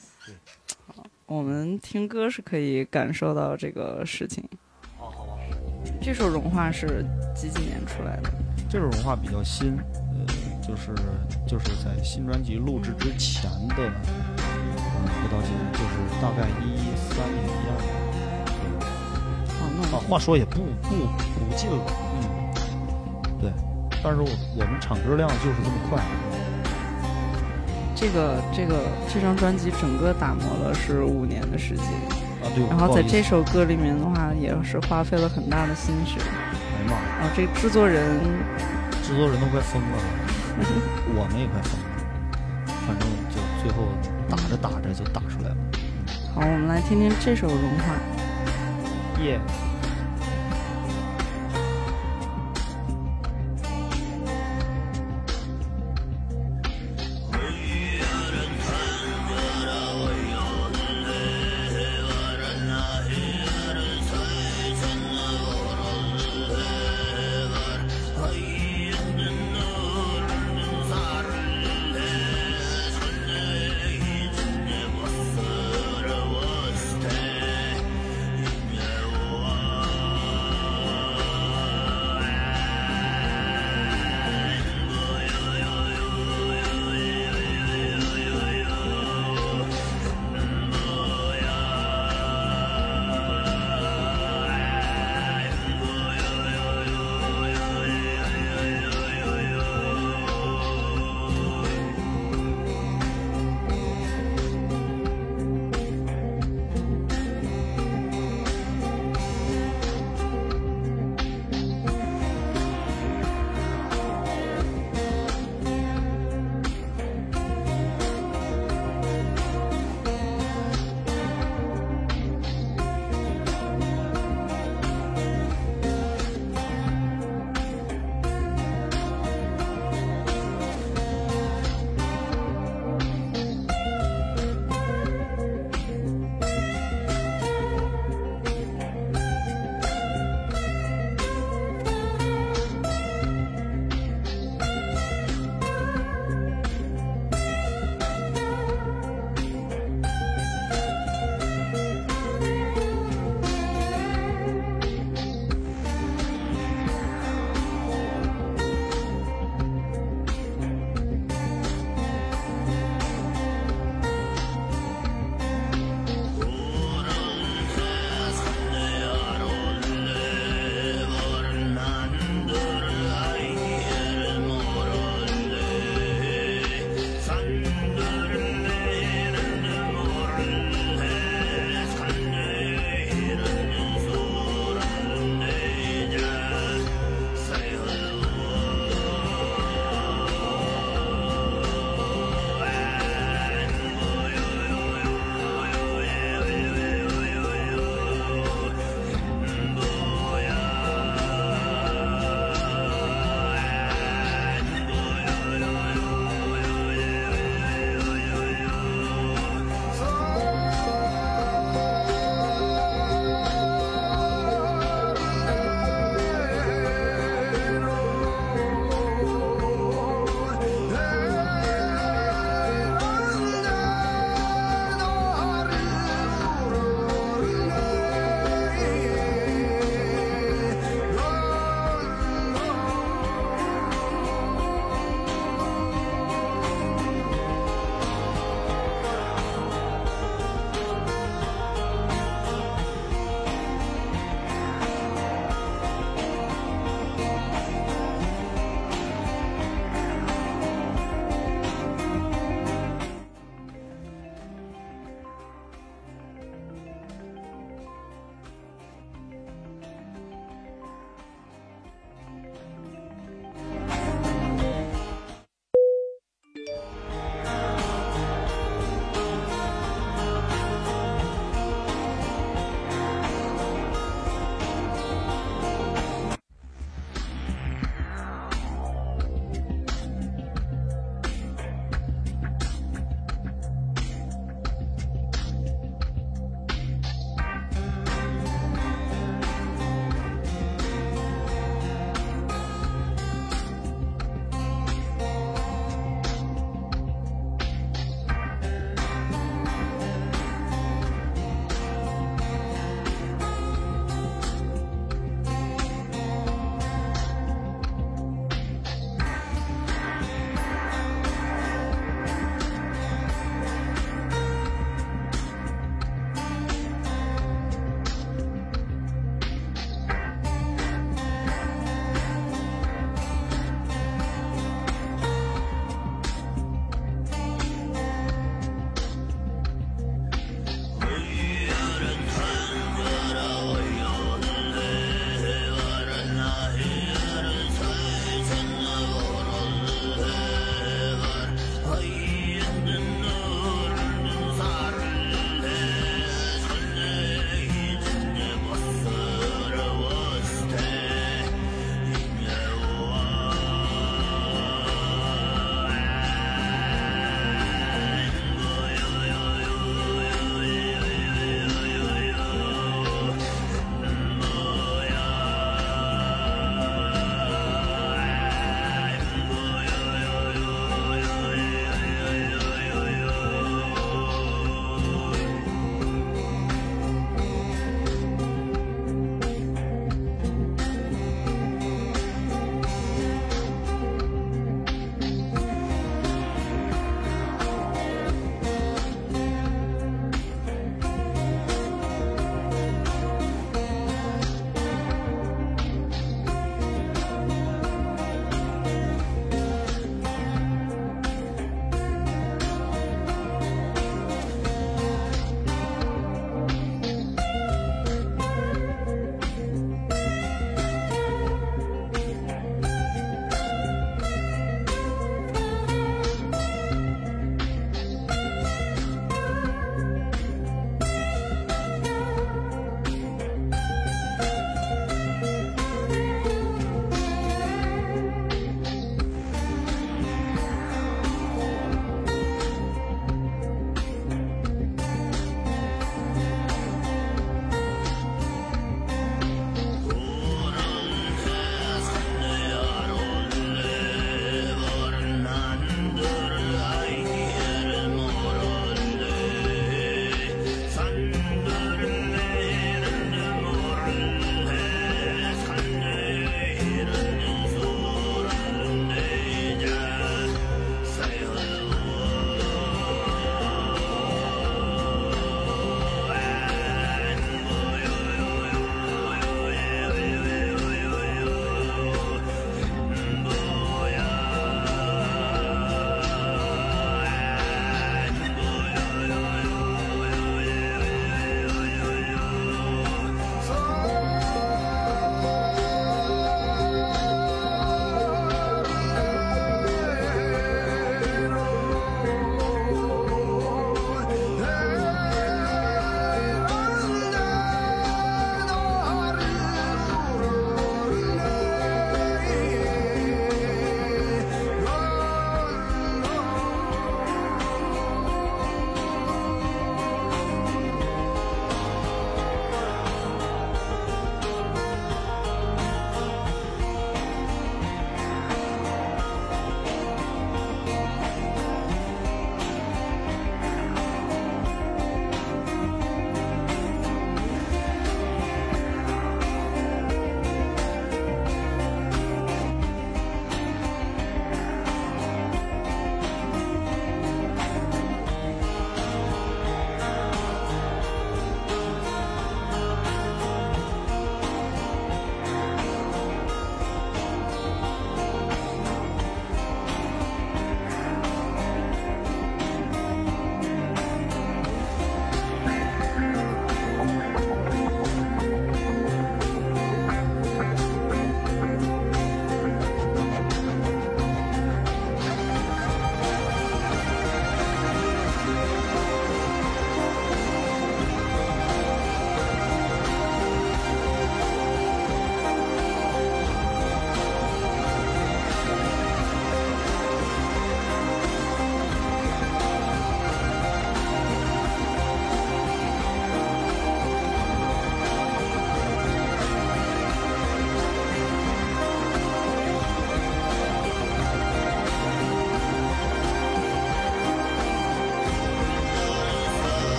[SPEAKER 2] 对，
[SPEAKER 1] 我们听歌是可以感受到这个事情。
[SPEAKER 2] 哦好吧。
[SPEAKER 1] 这首《融化》是几几年出来的？
[SPEAKER 2] 这首融化比较新，呃，就是就是在新专辑录制之前的，嗯，不到几年，就是大概一三年、一二年。
[SPEAKER 1] 哦，那
[SPEAKER 2] 啊，话说也不不不近了，嗯，对。但是我我们产歌量就是这么快，
[SPEAKER 1] 这个这个这张专辑整个打磨了是五年的时间，
[SPEAKER 2] 啊，对。
[SPEAKER 1] 然后在这首歌里面的话，也是花费了很大的心血。
[SPEAKER 2] 哎呀妈呀，
[SPEAKER 1] 然后这个制作人
[SPEAKER 2] 制作人都快疯了，我们也快疯了，反正就最后打着打着就打出来了，
[SPEAKER 1] 好，我们来听听这首《融化》。
[SPEAKER 2] 耶、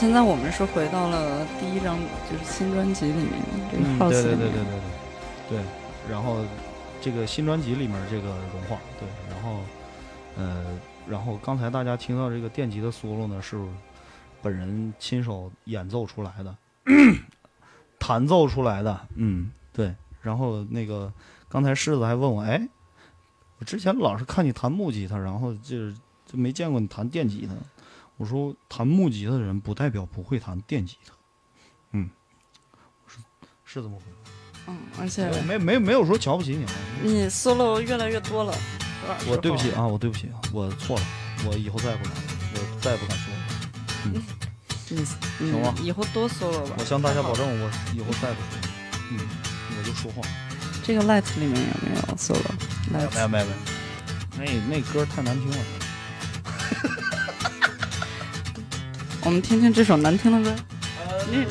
[SPEAKER 1] 现在我们是回到了第一张，就是新专辑里面这个
[SPEAKER 2] 嗯
[SPEAKER 1] ，house
[SPEAKER 2] 对对对对对对。对，然后这个新专辑里面这个融化，对，然后呃，然后刚才大家听到这个电吉的 solo 呢，是本人亲手演奏出来的，弹奏出来的，嗯，对，然后那个刚才柿子还问我，哎，我之前老是看你弹木吉他，然后就是就没见过你弹电吉他。我说弹木吉他的人不代表不会弹电吉他，嗯，是是这么回事。
[SPEAKER 1] 嗯，而且
[SPEAKER 2] 我没没没有说瞧不起你啊，
[SPEAKER 1] 你 solo 越来越多了，
[SPEAKER 2] 我对不起啊，我对不起，我错了，我以后再也不敢了，我再也不敢说了。嗯，
[SPEAKER 1] 你你
[SPEAKER 2] 行吧
[SPEAKER 1] 以后多 solo 吧。
[SPEAKER 2] 我向大家保证，我以后再也不说。嗯，我就说话。
[SPEAKER 1] 这个 light 里面有没有 solo？
[SPEAKER 2] 没有没有没有，那那歌太难听了。
[SPEAKER 1] 我们听听这首难听的歌。你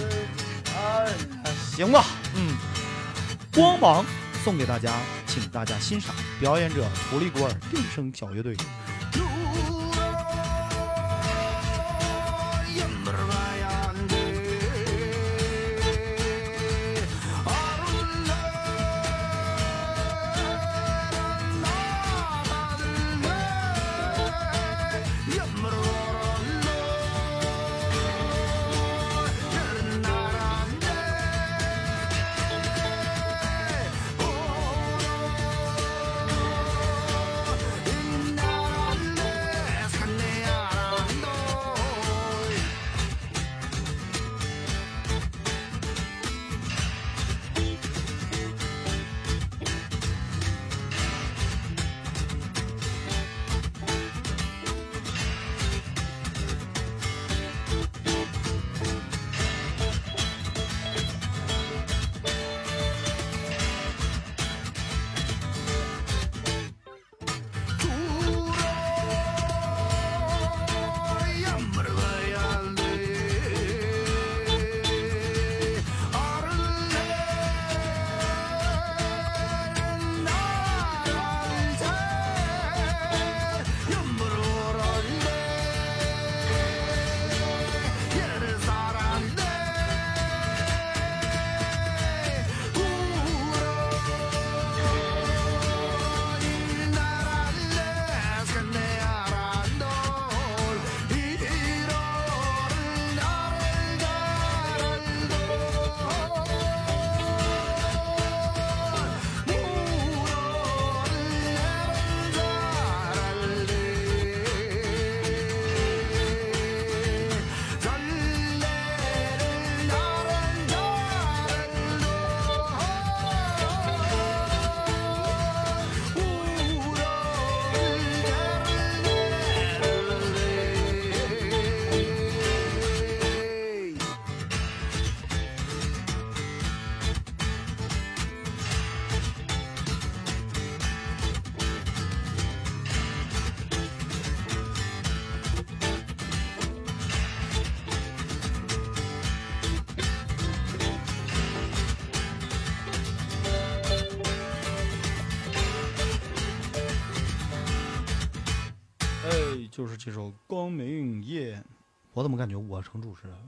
[SPEAKER 2] 行吧，嗯，光芒送给大家，请大家欣赏表演者图利古尔电声小乐队。就是这首《光明夜》，我怎么感觉我成主持人了？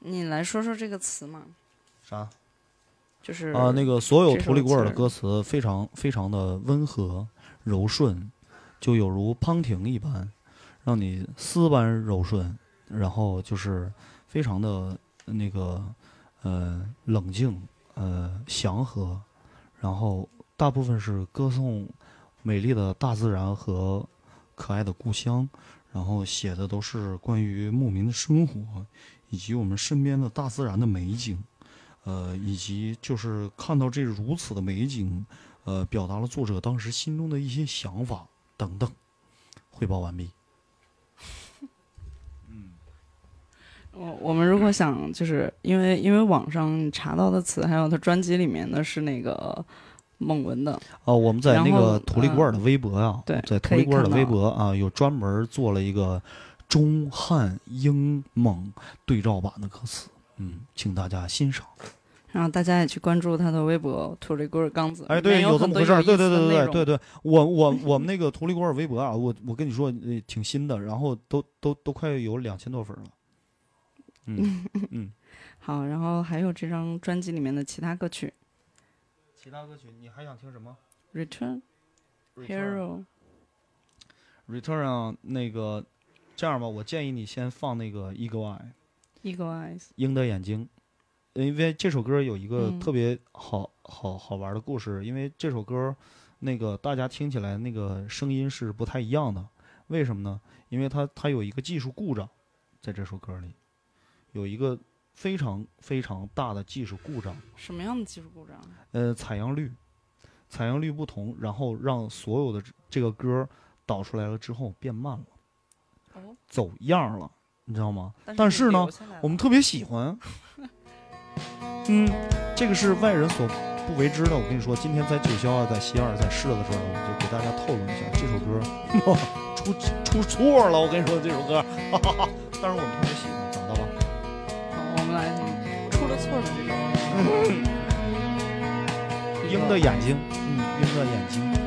[SPEAKER 1] 你来说说这个词嘛，
[SPEAKER 2] 啥？
[SPEAKER 1] 就是
[SPEAKER 2] 啊，那个所有图里古尔的歌词非常非常的温和柔顺，就有如滂亭一般，让你丝般柔顺，然后就是非常的那个呃冷静呃祥和，然后大部分是歌颂美丽的大自然和可爱的故乡，然后写的都是关于牧民的生活以及我们身边的大自然的美景。呃，以及就是看到这如此的美景，呃，表达了作者当时心中的一些想法等等。汇报完毕。
[SPEAKER 1] 嗯我我们如果想，就是因为因为网上查到的词，还有他专辑里面的是那个蒙文的，
[SPEAKER 2] 哦，我们在那个图里古尔的微博啊，
[SPEAKER 1] 对
[SPEAKER 2] 在图
[SPEAKER 1] 可以
[SPEAKER 2] 里古尔的微博啊，有专门做了一个中汉英蒙对照版的歌词，嗯，请大家欣赏。
[SPEAKER 1] 然后大家也去关注他的微博“土里古尔刚子”，
[SPEAKER 2] 哎，对，
[SPEAKER 1] 有
[SPEAKER 2] 这么回事儿，对对
[SPEAKER 1] 有意思的内容
[SPEAKER 2] 对对对对，我我我们那个图里古尔微博啊，我我跟你说，呃挺新的，然后都都都快有两千多粉了。嗯嗯，
[SPEAKER 1] 好，然后还有这张专辑里面的其他歌曲
[SPEAKER 2] 其他歌曲你还想听什么
[SPEAKER 1] ？Return, Hero,
[SPEAKER 2] Return 啊，那个这样吧，我建议你先放那个 Eagle Eye。
[SPEAKER 1] Eagle Eyes，
[SPEAKER 2] 鹰的眼睛，因为这首歌有一个
[SPEAKER 1] 嗯
[SPEAKER 2] 特别好、好好玩的故事。因为这首歌，那个大家听起来那个声音是不太一样的。为什么呢？因为它它有一个技术故障，在这首歌里有一个非常非常大的技术故障。
[SPEAKER 1] 什么样的技术故障？
[SPEAKER 2] 呃，采样率，采样率不同，然后让所有的这这个歌导出来了之后变慢了，
[SPEAKER 1] 哦，
[SPEAKER 2] 走样了，你知道吗？
[SPEAKER 1] 但
[SPEAKER 2] 但是呢我们特别喜欢。嗯，这个是外人所不为之的。我跟你说，今天在九霄啊，在西二，在试的时候，我就给大家透露一下，这首歌 出出错了。我跟你说，这首歌，哈哈哈。但是我们特别 鹰的眼睛，嗯，鹰的眼睛。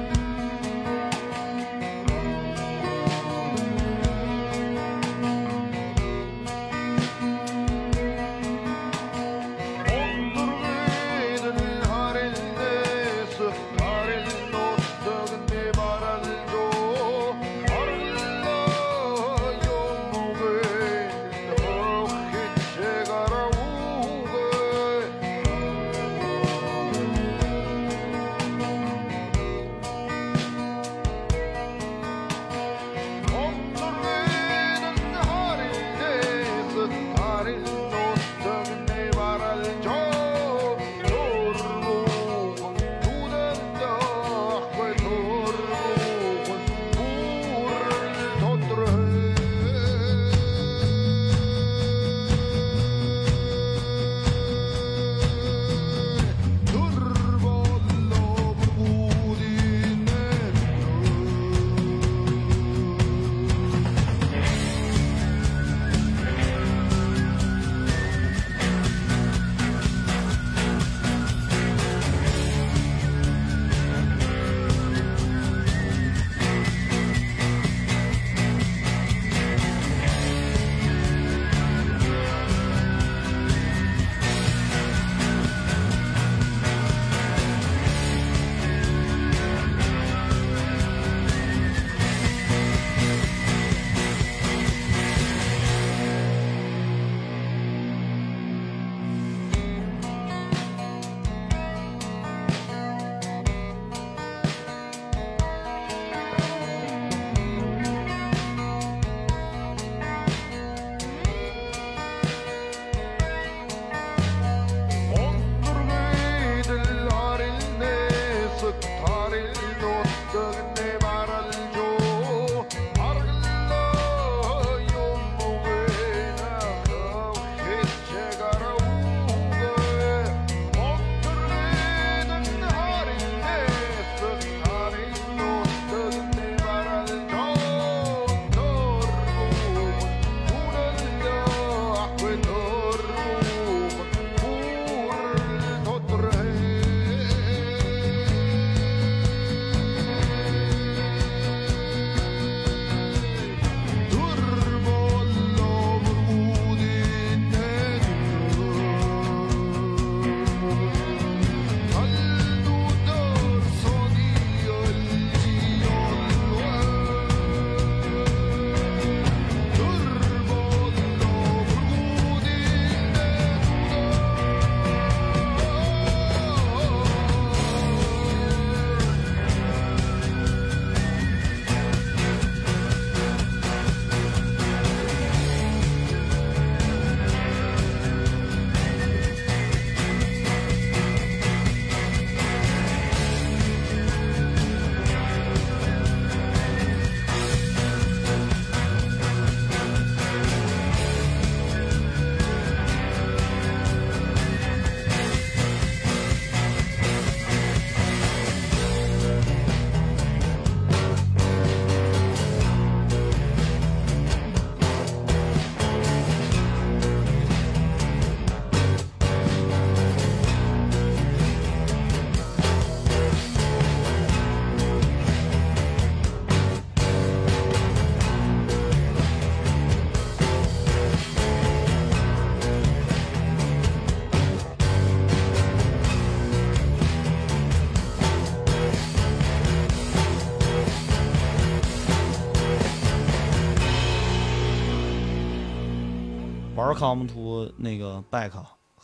[SPEAKER 2] Welcome to 那个 back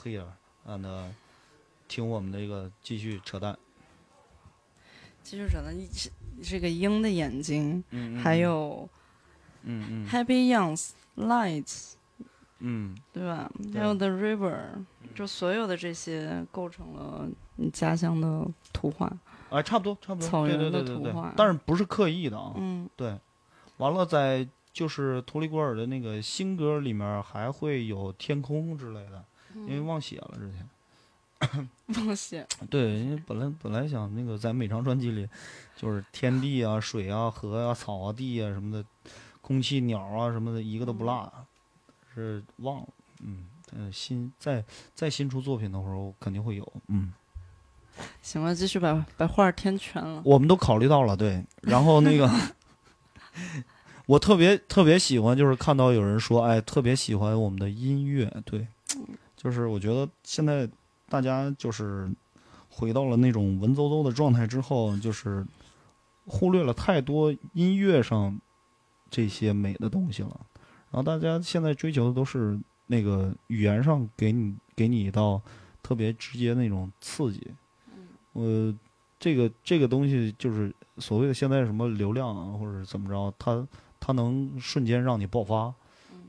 [SPEAKER 2] here and 听我们这个继续扯淡。
[SPEAKER 1] 继续扯淡，这这个鹰的眼睛，
[SPEAKER 2] 嗯
[SPEAKER 1] 还有
[SPEAKER 2] 嗯嗯。
[SPEAKER 1] Happy Youngs Lights，
[SPEAKER 2] 嗯。
[SPEAKER 1] 对吧？
[SPEAKER 2] 对。
[SPEAKER 1] 还有 The River，就所有的这些构成了你家乡的图画。
[SPEAKER 2] 哎，差不多差不多，
[SPEAKER 1] 草原的图画，
[SPEAKER 2] 但是不是刻意的啊？
[SPEAKER 1] 嗯，
[SPEAKER 2] 对，完了在就是图里古尔的那个新歌里面还会有天空之类的，因为忘写了之前。
[SPEAKER 1] 忘写。
[SPEAKER 2] 对，因为本来本来想那个在每张专辑里，就是天地啊、水啊、河啊、草啊、地啊什么的，空气、鸟啊什么的，一个都不落，是忘了。嗯，呃，新再再新出作品的时候肯定会有。嗯，
[SPEAKER 1] 行了，继续把把画儿填全了。
[SPEAKER 2] 我们都考虑到了，对。然后那个，我特别特别喜欢，就是看到有人说，哎，特别喜欢我们的音乐，对，就是我觉得现在大家就是回到了那种文绉绉的状态之后，就是忽略了太多音乐上这些美的东西了。然后大家现在追求的都是那个语言上给你给你一道特别直接那种刺激。呃，这个这个东西就是所谓的现在什么流量啊，或者怎么着，它它能瞬间让你爆发。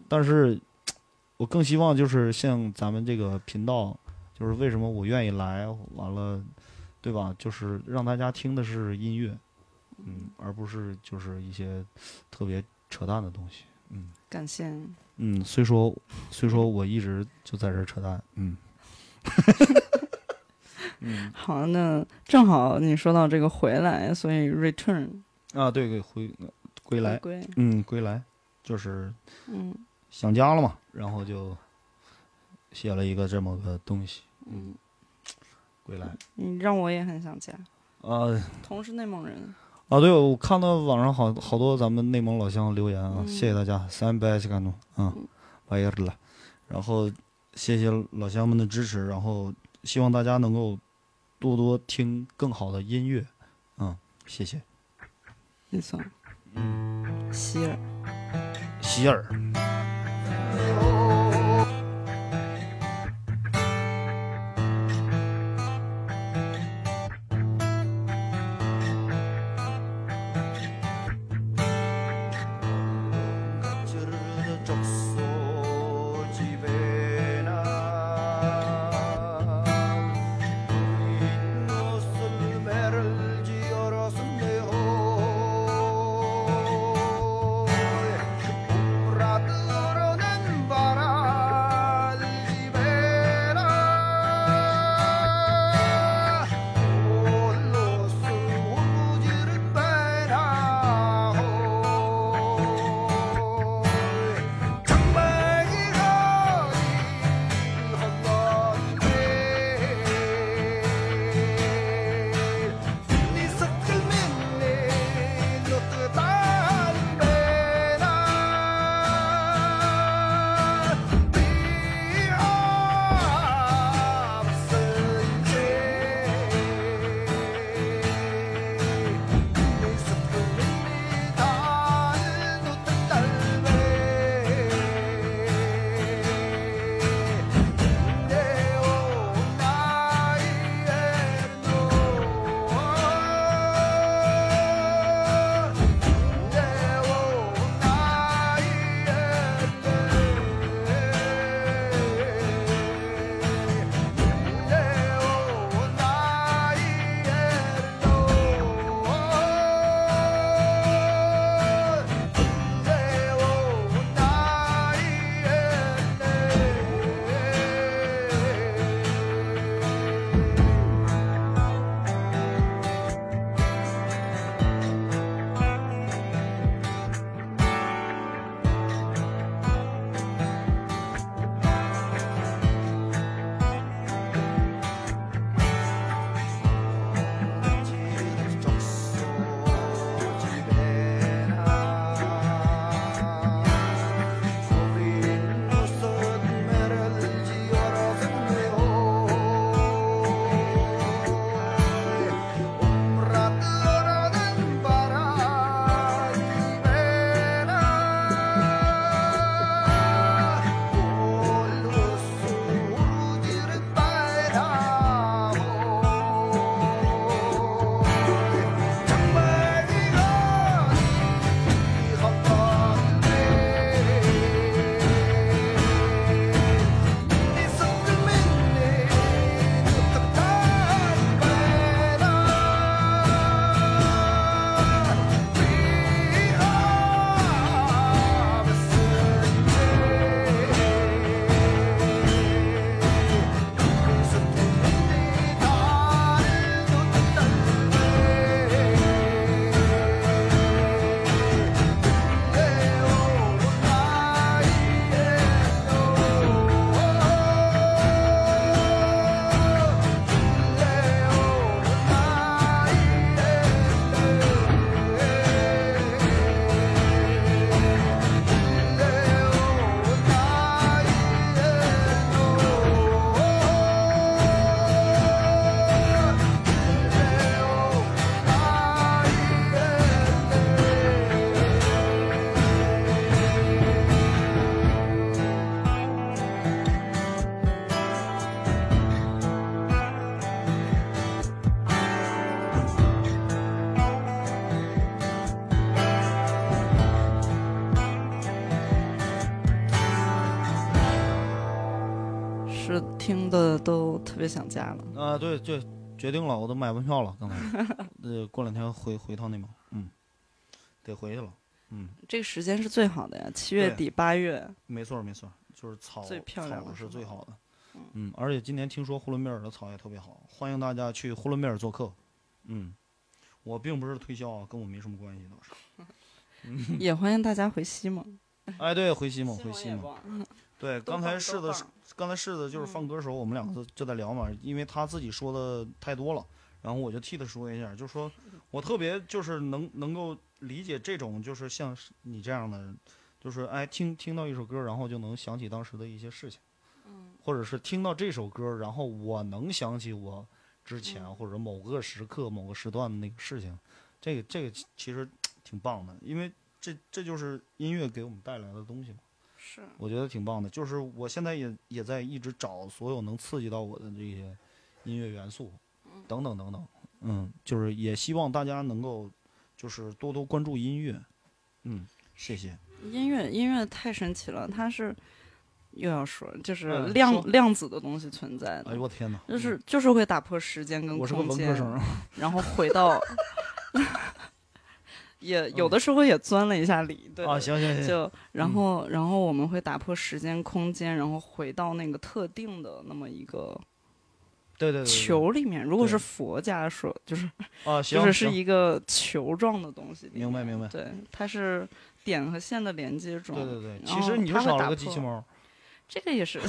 [SPEAKER 2] 但是，我更希望就是像咱们这个频道，就是为什么我愿意来，完了，对吧？就是让大家听的是音乐，嗯，而不是就是一些特别扯淡的东西，嗯
[SPEAKER 1] 感谢。
[SPEAKER 2] 嗯。虽说虽说我一直就在这儿扯淡，嗯 嗯
[SPEAKER 1] 好，那正好你说到这个回来，所以 return
[SPEAKER 2] 啊，对对，回归来，
[SPEAKER 1] 归，
[SPEAKER 2] 嗯，归来就是
[SPEAKER 1] 嗯。
[SPEAKER 2] 想家了嘛，然后就写了一个这么个东西，
[SPEAKER 1] 嗯，
[SPEAKER 2] 归来。
[SPEAKER 1] 你让我也很想家。
[SPEAKER 2] 啊。
[SPEAKER 1] 同是内蒙人，
[SPEAKER 2] 啊，对，我看到网上好好多咱们内蒙老乡留言啊，
[SPEAKER 1] 嗯
[SPEAKER 2] 谢谢大家，三百西干努啊，完事了，然后谢谢老乡们的支持，然后希望大家能够多多听更好的音乐，嗯，谢谢，
[SPEAKER 1] 没错。希尔，
[SPEAKER 2] 希尔。
[SPEAKER 1] 都特别想家了。
[SPEAKER 2] 啊，对对，决定了，我都买门票了。刚才，呃，过两天回回趟内蒙，嗯，得回去了。嗯，
[SPEAKER 1] 这个时间是最好的呀，七月底八月。
[SPEAKER 2] 没错没错，就是草
[SPEAKER 1] 最漂亮的
[SPEAKER 2] 草是最好的。嗯，而且今年听说呼伦贝尔的草也特别好，欢迎大家去呼伦贝尔做客。嗯，我并不是推销啊，跟我没什么关系倒是。
[SPEAKER 1] 也欢迎大家回西蒙。
[SPEAKER 2] 哎，对，回西蒙，回西蒙。
[SPEAKER 1] 蒙。
[SPEAKER 2] 对，刚才试的是，刚才是的就是放歌的时候，我们两个就就在聊嘛，因为他自己说的太多了，然后我就替他说一下，就说我特别就是能能够理解这种就是像是你这样的，就是哎听听到一首歌，然后就能想起当时的一些事情，或者是听到这首歌，然后我能想起我之前或者某个时刻某个时段的那个事情，这个这个其其实挺棒的，因为这这就是音乐给我们带来的东西嘛。
[SPEAKER 1] 是，
[SPEAKER 2] 我觉得挺棒的。就是我现在也也在一直找所有能刺激到我的这些音乐元素，等等等等。嗯，就是也希望大家能够就是多多关注音乐。嗯，谢谢。
[SPEAKER 1] 音乐音乐太神奇了，它是又要说，就是
[SPEAKER 2] 嗯
[SPEAKER 1] 量、
[SPEAKER 2] 说
[SPEAKER 1] 量子的东西存在的，
[SPEAKER 2] 哎呦我天哪！
[SPEAKER 1] 就是就是会打破时间跟
[SPEAKER 2] 我是个
[SPEAKER 1] 空间，
[SPEAKER 2] 文科生，
[SPEAKER 1] 然后回到，也有的时候也钻了一下理，对
[SPEAKER 2] 啊，行行行，
[SPEAKER 1] 就然后然后我们会打破时间空间，然后回到那个特定的那么一个
[SPEAKER 2] 对对对对，
[SPEAKER 1] 球里面。如果是佛家说，就是
[SPEAKER 2] 啊，行，
[SPEAKER 1] 就是是一个球状的东西。
[SPEAKER 2] 明白明白
[SPEAKER 1] 对，它是点和线的连接中。
[SPEAKER 2] 对对对，其实你就少了个机
[SPEAKER 1] 破
[SPEAKER 2] 器猫。
[SPEAKER 1] 这个也是，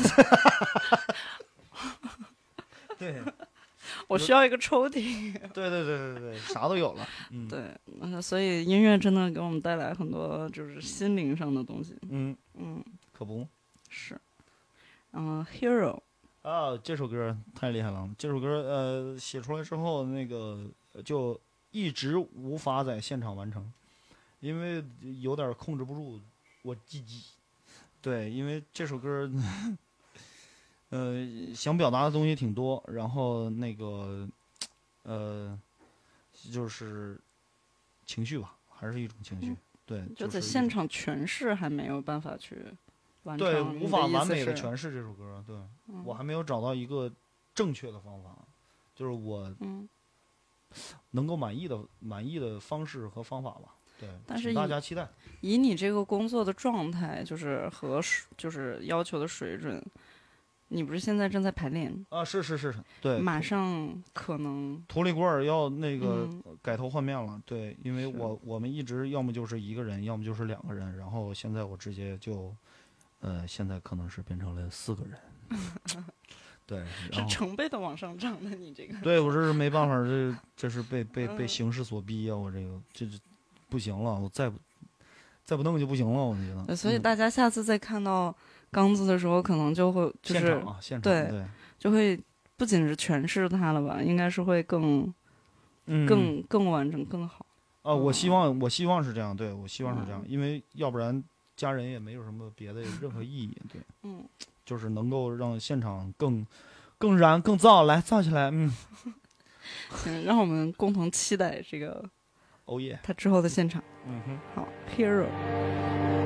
[SPEAKER 2] 对
[SPEAKER 1] 我需要一个抽屉。
[SPEAKER 2] 对对对对对，啥都有了。嗯，
[SPEAKER 1] 对，嗯，所以音乐真的给我们带来很多就是心灵上的东西。
[SPEAKER 2] 嗯，
[SPEAKER 1] 嗯，
[SPEAKER 2] 可不。
[SPEAKER 1] 是。嗯，Hero，
[SPEAKER 2] 啊，这首歌太厉害了！这首歌呃写出来之后，那个呃就一直无法在现场完成，因为有点控制不住我鸡鸡。对，因为这首歌，呃，想表达的东西挺多，然后那个呃，就是情绪吧，还是一种情绪。对，
[SPEAKER 1] 嗯就在现场诠释还没有办法去完成。
[SPEAKER 2] 对，无法完美的诠释这首歌。对、
[SPEAKER 1] 嗯
[SPEAKER 2] 我还没有找到一个正确的方法，就是我
[SPEAKER 1] 嗯，
[SPEAKER 2] 能够满意的满意的方式和方法吧。对，请
[SPEAKER 1] 但是
[SPEAKER 2] 大家期待。
[SPEAKER 1] 以你这个工作的状态，就是和就是要求的水准，你不是现在正在排练，
[SPEAKER 2] 啊，是是是，对，
[SPEAKER 1] 马上可能
[SPEAKER 2] 图里古尔要那个
[SPEAKER 1] 嗯
[SPEAKER 2] 改头换面了。对，因为我我们一直要么就是一个人，要么就是两个人，然后现在我直接就，呃，现在可能是变成了四个人。对，
[SPEAKER 1] 是成倍的往上涨的。你这个
[SPEAKER 2] 对我这是没办法，这这是被被被
[SPEAKER 1] 嗯
[SPEAKER 2] 形势所逼啊、我这个这这不行了，我再不再不弄就不行了，我觉得。
[SPEAKER 1] 呃所以
[SPEAKER 2] 嗯
[SPEAKER 1] 大家下次再看到刚子的时候，可能就会就是
[SPEAKER 2] 现场啊，现场
[SPEAKER 1] 对
[SPEAKER 2] 对，
[SPEAKER 1] 就会不仅是诠释它了吧，应该是会更
[SPEAKER 2] 嗯
[SPEAKER 1] 更更完整更好。
[SPEAKER 2] 啊，我
[SPEAKER 1] 嗯
[SPEAKER 2] 希望我希望是这样，对我希望是这样
[SPEAKER 1] 嗯，
[SPEAKER 2] 因为要不然家人也没有什么别的任何意义，对，
[SPEAKER 1] 嗯，
[SPEAKER 2] 就是能够让现场更更燃更燥，来燥起来，嗯，
[SPEAKER 1] 行，让我们共同期待这个
[SPEAKER 2] 哦耶，
[SPEAKER 1] 他之后的现场。
[SPEAKER 2] 嗯哼。
[SPEAKER 1] 好，Hero。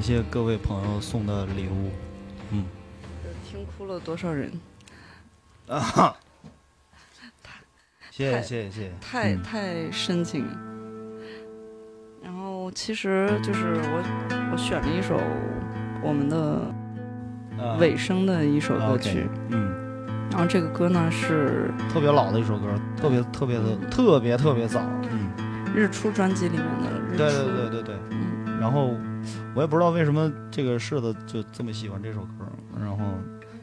[SPEAKER 2] 感谢各位朋友送的礼物。嗯，
[SPEAKER 1] 听哭了多少人？
[SPEAKER 2] 啊，谢谢
[SPEAKER 1] 太
[SPEAKER 2] 谢谢谢谢，
[SPEAKER 1] 太
[SPEAKER 2] 嗯
[SPEAKER 1] 太深情。然后其实就是我我选了一首我们的
[SPEAKER 2] 啊
[SPEAKER 1] 尾声的一首歌曲
[SPEAKER 2] 嗯，
[SPEAKER 1] 然后这个歌呢是
[SPEAKER 2] 特别老的一首歌，特别特别的特别特别早。嗯，
[SPEAKER 1] 日出专辑里面的日出。
[SPEAKER 2] 对对对对对。
[SPEAKER 1] 嗯，
[SPEAKER 2] 然后我也不知道为什么这个柿子就这么喜欢这首歌，然后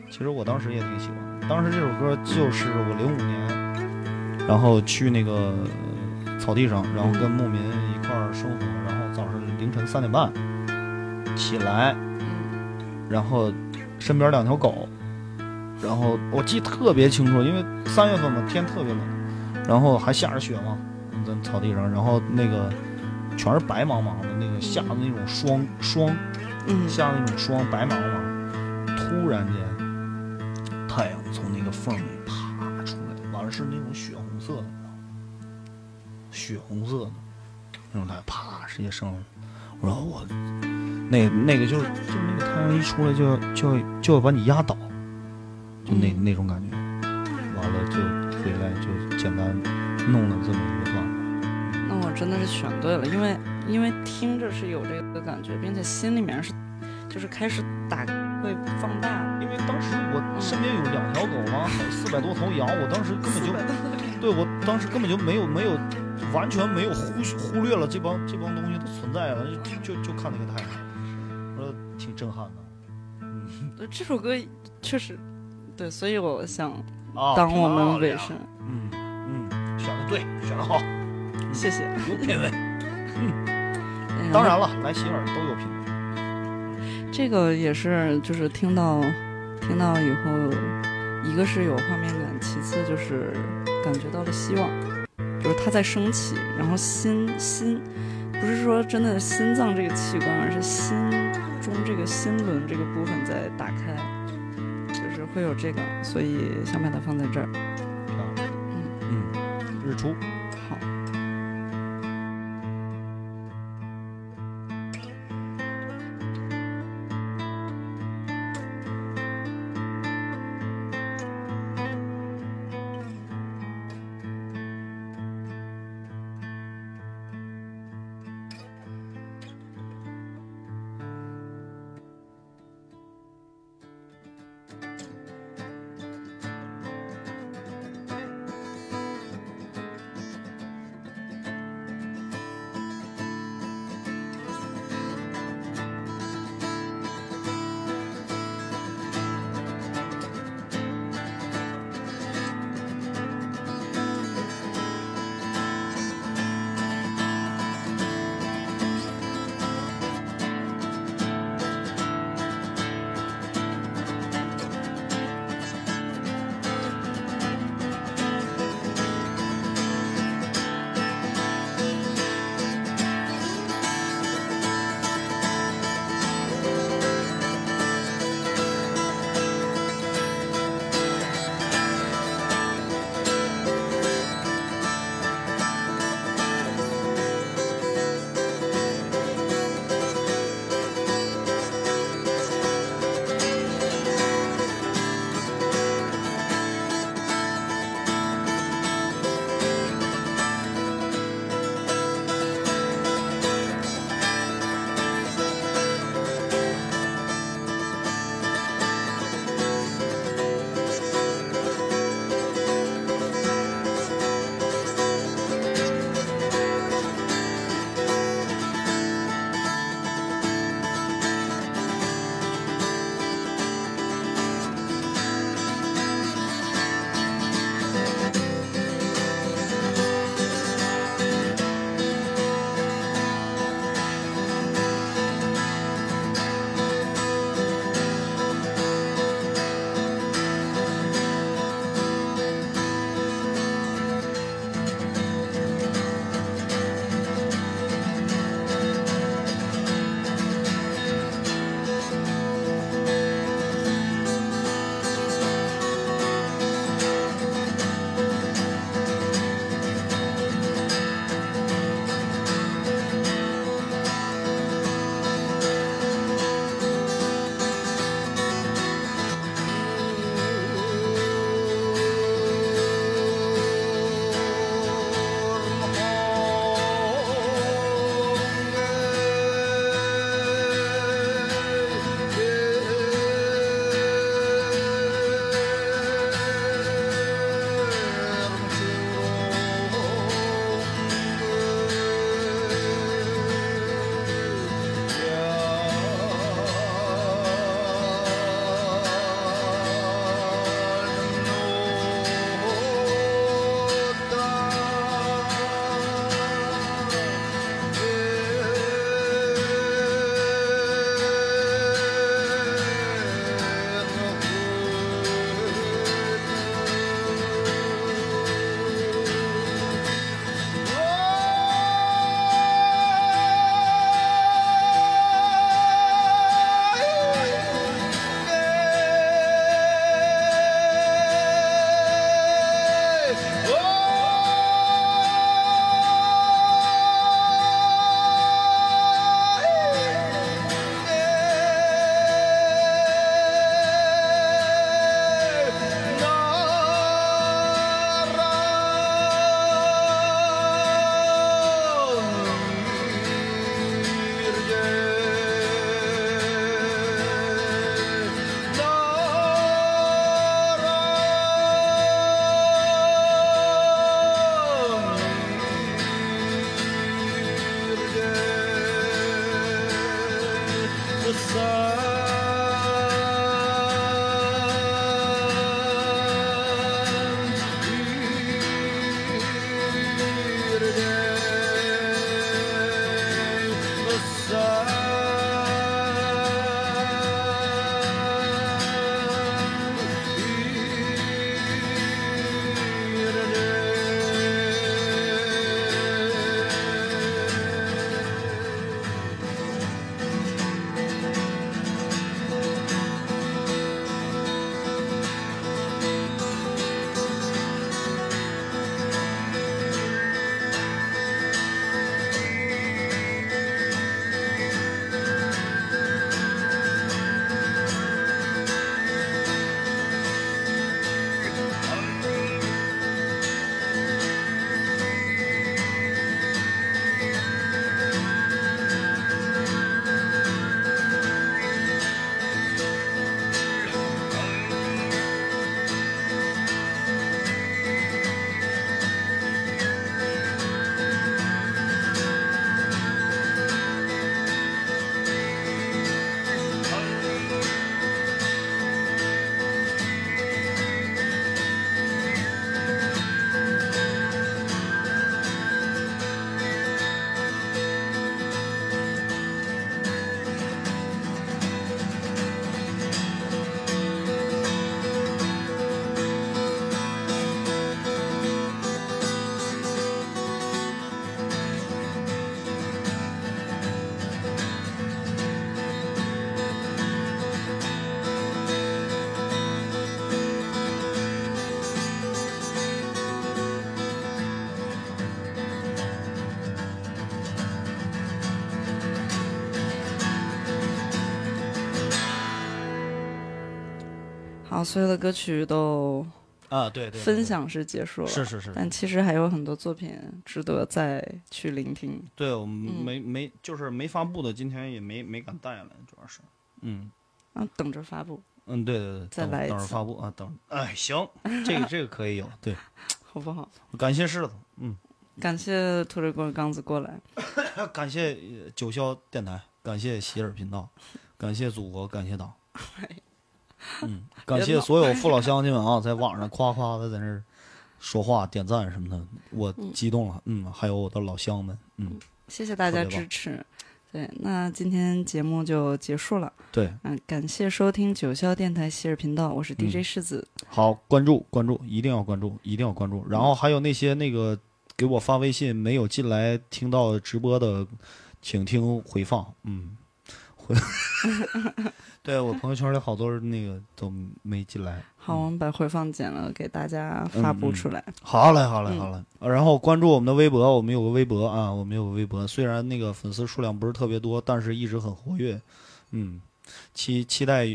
[SPEAKER 2] 其实我当时也挺喜欢。当时这首歌就是我零五年，然后去那个草地上，然后跟牧民一块儿生活，然后早上凌晨三点半起来，然后身边两条狗，然后我记得特别清楚，因为三月份嘛，天特别冷，然后还下着雪嘛，在草地上，然后那个全是白茫茫的，那个下的那种霜霜，
[SPEAKER 1] 嗯
[SPEAKER 2] 下的那种霜白茫茫，突然间太阳从那个缝里啪出来，完了是那种血红色的？血红色的那种太阳，啪直接升了。我说我那那个就是就是那个太阳一出来就要就要就要把你压倒，就那、
[SPEAKER 1] 嗯
[SPEAKER 2] 那种感觉。完了就回来就简单弄了这么一个
[SPEAKER 1] 我真的是选对了，因为因为听着是有这个感觉，并且心里面是就是开始打会放大。
[SPEAKER 2] 因为当时我身边有两条狗嘛，四百多头羊，我当时根本就对我当时根本就没有没有完全没有忽忽略了这帮这帮东西的存在了，就就就看那个太阳，我说挺震撼的。嗯
[SPEAKER 1] 这首歌确实对，所以我想
[SPEAKER 2] 啊，
[SPEAKER 1] 当我们尾声，
[SPEAKER 2] 嗯嗯，选的对，选的好，
[SPEAKER 1] 谢谢。
[SPEAKER 2] 有品味。
[SPEAKER 1] 然后
[SPEAKER 2] 当然了，来洗耳都有品位。
[SPEAKER 1] 这个也是，就是听到听到以后，一个是有画面感，其次就是感觉到了希望，就是它在升起，然后心心不是说真的心脏这个器官，而是心中这个心轮这个部分在打开，就是会有这个，所以想把它放在这儿。
[SPEAKER 2] 漂亮。
[SPEAKER 1] 嗯，
[SPEAKER 2] 嗯，日出。
[SPEAKER 1] 好。好，所有的歌曲都
[SPEAKER 2] 啊，对对，对
[SPEAKER 1] 分享是结束了，
[SPEAKER 2] 是是是，
[SPEAKER 1] 但其实还有很多作品值得再去聆听。
[SPEAKER 2] 对我们
[SPEAKER 1] 嗯
[SPEAKER 2] 没没就是没发布的，今天也没没敢带来，主要是，嗯
[SPEAKER 1] 啊，等着发布，
[SPEAKER 2] 嗯，对对对，等等着
[SPEAKER 1] 再来一次
[SPEAKER 2] 发布啊，等，哎，行，这个这个可以有，对，
[SPEAKER 1] 好不好？
[SPEAKER 2] 感谢柿子，嗯，
[SPEAKER 1] 感谢土里棍刚子过来，
[SPEAKER 2] 感谢呃九霄电台，感谢喜尔频道，感谢祖国，感谢党，嗯，感谢所有父老乡亲们啊，在网上夸夸的在那儿说话、点赞什么的，我激动了，嗯，还有我的老乡们，嗯，
[SPEAKER 1] 谢谢大家支持。对，那今天节目就结束了。
[SPEAKER 2] 对，
[SPEAKER 1] 嗯，感谢收听九霄电台喜尔频道，我是 DJ
[SPEAKER 2] 嗯
[SPEAKER 1] 世子。
[SPEAKER 2] 好，关注关注，一定要关注，一定要关注。然后还有那些那个给我发微信没有进来听到直播的，请听回放。嗯，回，对我朋友圈里好多人那个都没进来。
[SPEAKER 1] 好，我们把回放剪了，给大家发布出来。
[SPEAKER 2] 好嘞，好嘞，
[SPEAKER 1] 嗯
[SPEAKER 2] 好嘞。呃然后关注我们的微博，我们有个微博啊，我们有个微博，虽然那个粉丝数量不是特别多，但是一直很活跃。嗯，期期待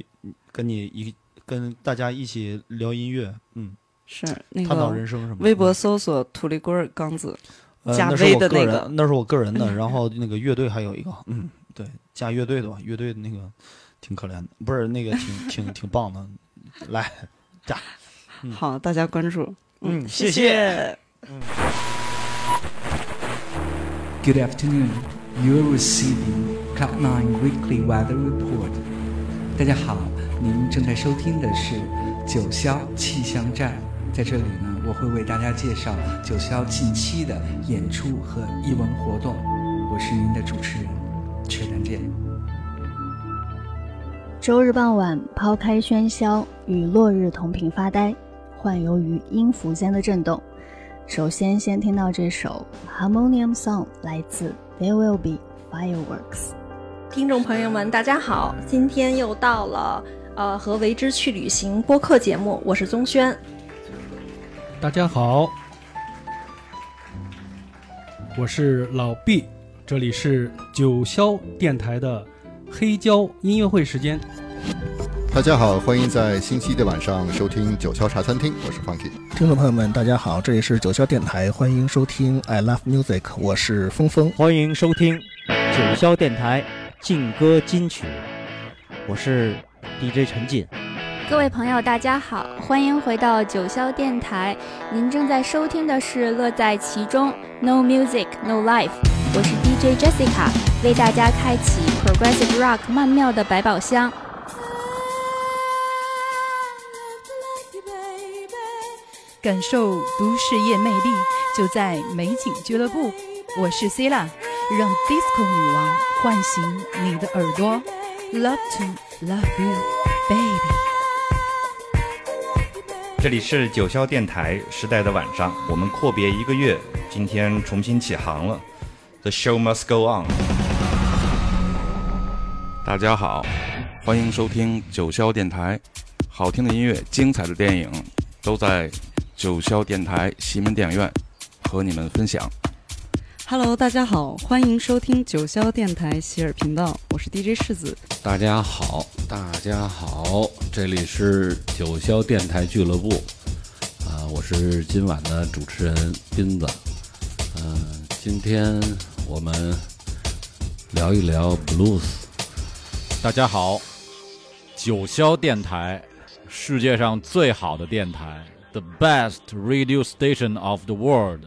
[SPEAKER 2] 跟你一跟大家一起聊音乐，嗯，
[SPEAKER 1] 是那
[SPEAKER 2] 探讨
[SPEAKER 1] 个
[SPEAKER 2] 人生什么。
[SPEAKER 1] 微博
[SPEAKER 2] 嗯
[SPEAKER 1] 搜索“土里棍儿刚子
[SPEAKER 2] 呃，
[SPEAKER 1] 加
[SPEAKER 2] 那是我个人，
[SPEAKER 1] 的那个
[SPEAKER 2] 那是我个人的。然后那个乐队还有一个，嗯，对，加乐队的吧，乐队的那个挺可怜的，不是那个挺 挺挺棒的。来，加，”。嗯
[SPEAKER 1] 好，大家关注。
[SPEAKER 2] 嗯
[SPEAKER 1] 谢
[SPEAKER 2] 谢谢
[SPEAKER 4] Good afternoon. You're receiving Cloud9 Weekly Weather Report. 大家好，您正在收听的是九霄气象站。在这里呢，我会为大家介绍九霄近期的演出和艺文活动。我是您的主持人，缺丹见。
[SPEAKER 5] 周日傍晚，抛开喧嚣，与落日同频发呆，幻游于音符间的震动。首先，先听到这首 Harmonium Song，来自 There Will Be Fireworks。
[SPEAKER 6] 听众朋友们，大家好！今天又到了呃和为之去旅行播客节目，我是宗轩。
[SPEAKER 7] 大家好，我是老毕，这里是九霄电台的黑胶音乐会时间。
[SPEAKER 8] 大家好，欢迎在星期一的晚上收听九霄茶餐厅，我是 Funky。
[SPEAKER 9] 听众朋友们，大家好，这里是九霄电台，欢迎收听 I Love Music，我是峰峰。
[SPEAKER 10] 欢迎收听九霄电台劲歌金曲，我是 DJ 陈进。
[SPEAKER 11] 各位朋友，大家好，欢迎回到九霄电台。您正在收听的是《乐在其中》，No Music No Life。我是 DJ DJ Jessica 为大家开启 Progressive Rock 曼妙的百宝箱。
[SPEAKER 12] 感受都市夜魅力，就在美景俱乐部。我是 c i l a 让 Disco 女王唤醒你的耳朵。Love to love you, baby。
[SPEAKER 13] 这里是九霄电台时代的晚上，我们阔别一个月，今天重新起航了。The show must go on。
[SPEAKER 14] 大家好，欢迎收听九霄电台，好听的音乐，精彩的电影，都在。九霄电台西门电影院和你们分享。
[SPEAKER 1] Hello，大家好，欢迎收听九霄电台喜尔频道，我是 DJ 世子。
[SPEAKER 15] 大家好，大家好，这里是九霄电台俱乐部，啊，我是今晚的主持人斌子。嗯，今天我们聊一聊 blues。
[SPEAKER 16] 大家好，九霄电台，世界上最好的电台。The best radio station of the world，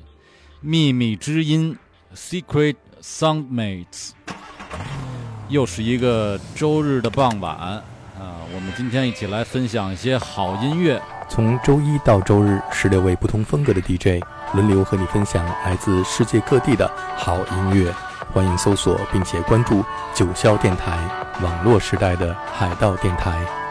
[SPEAKER 16] 秘密之音，Secret Soundmates。又是一个周日的傍晚啊，我们今天一起来分享一些好音乐。
[SPEAKER 17] 从周一到周日，十六位不同风格的 DJ 轮流和你分享来自世界各地的好音乐。欢迎搜索并且关注九霄电台，网络时代的海盗电台。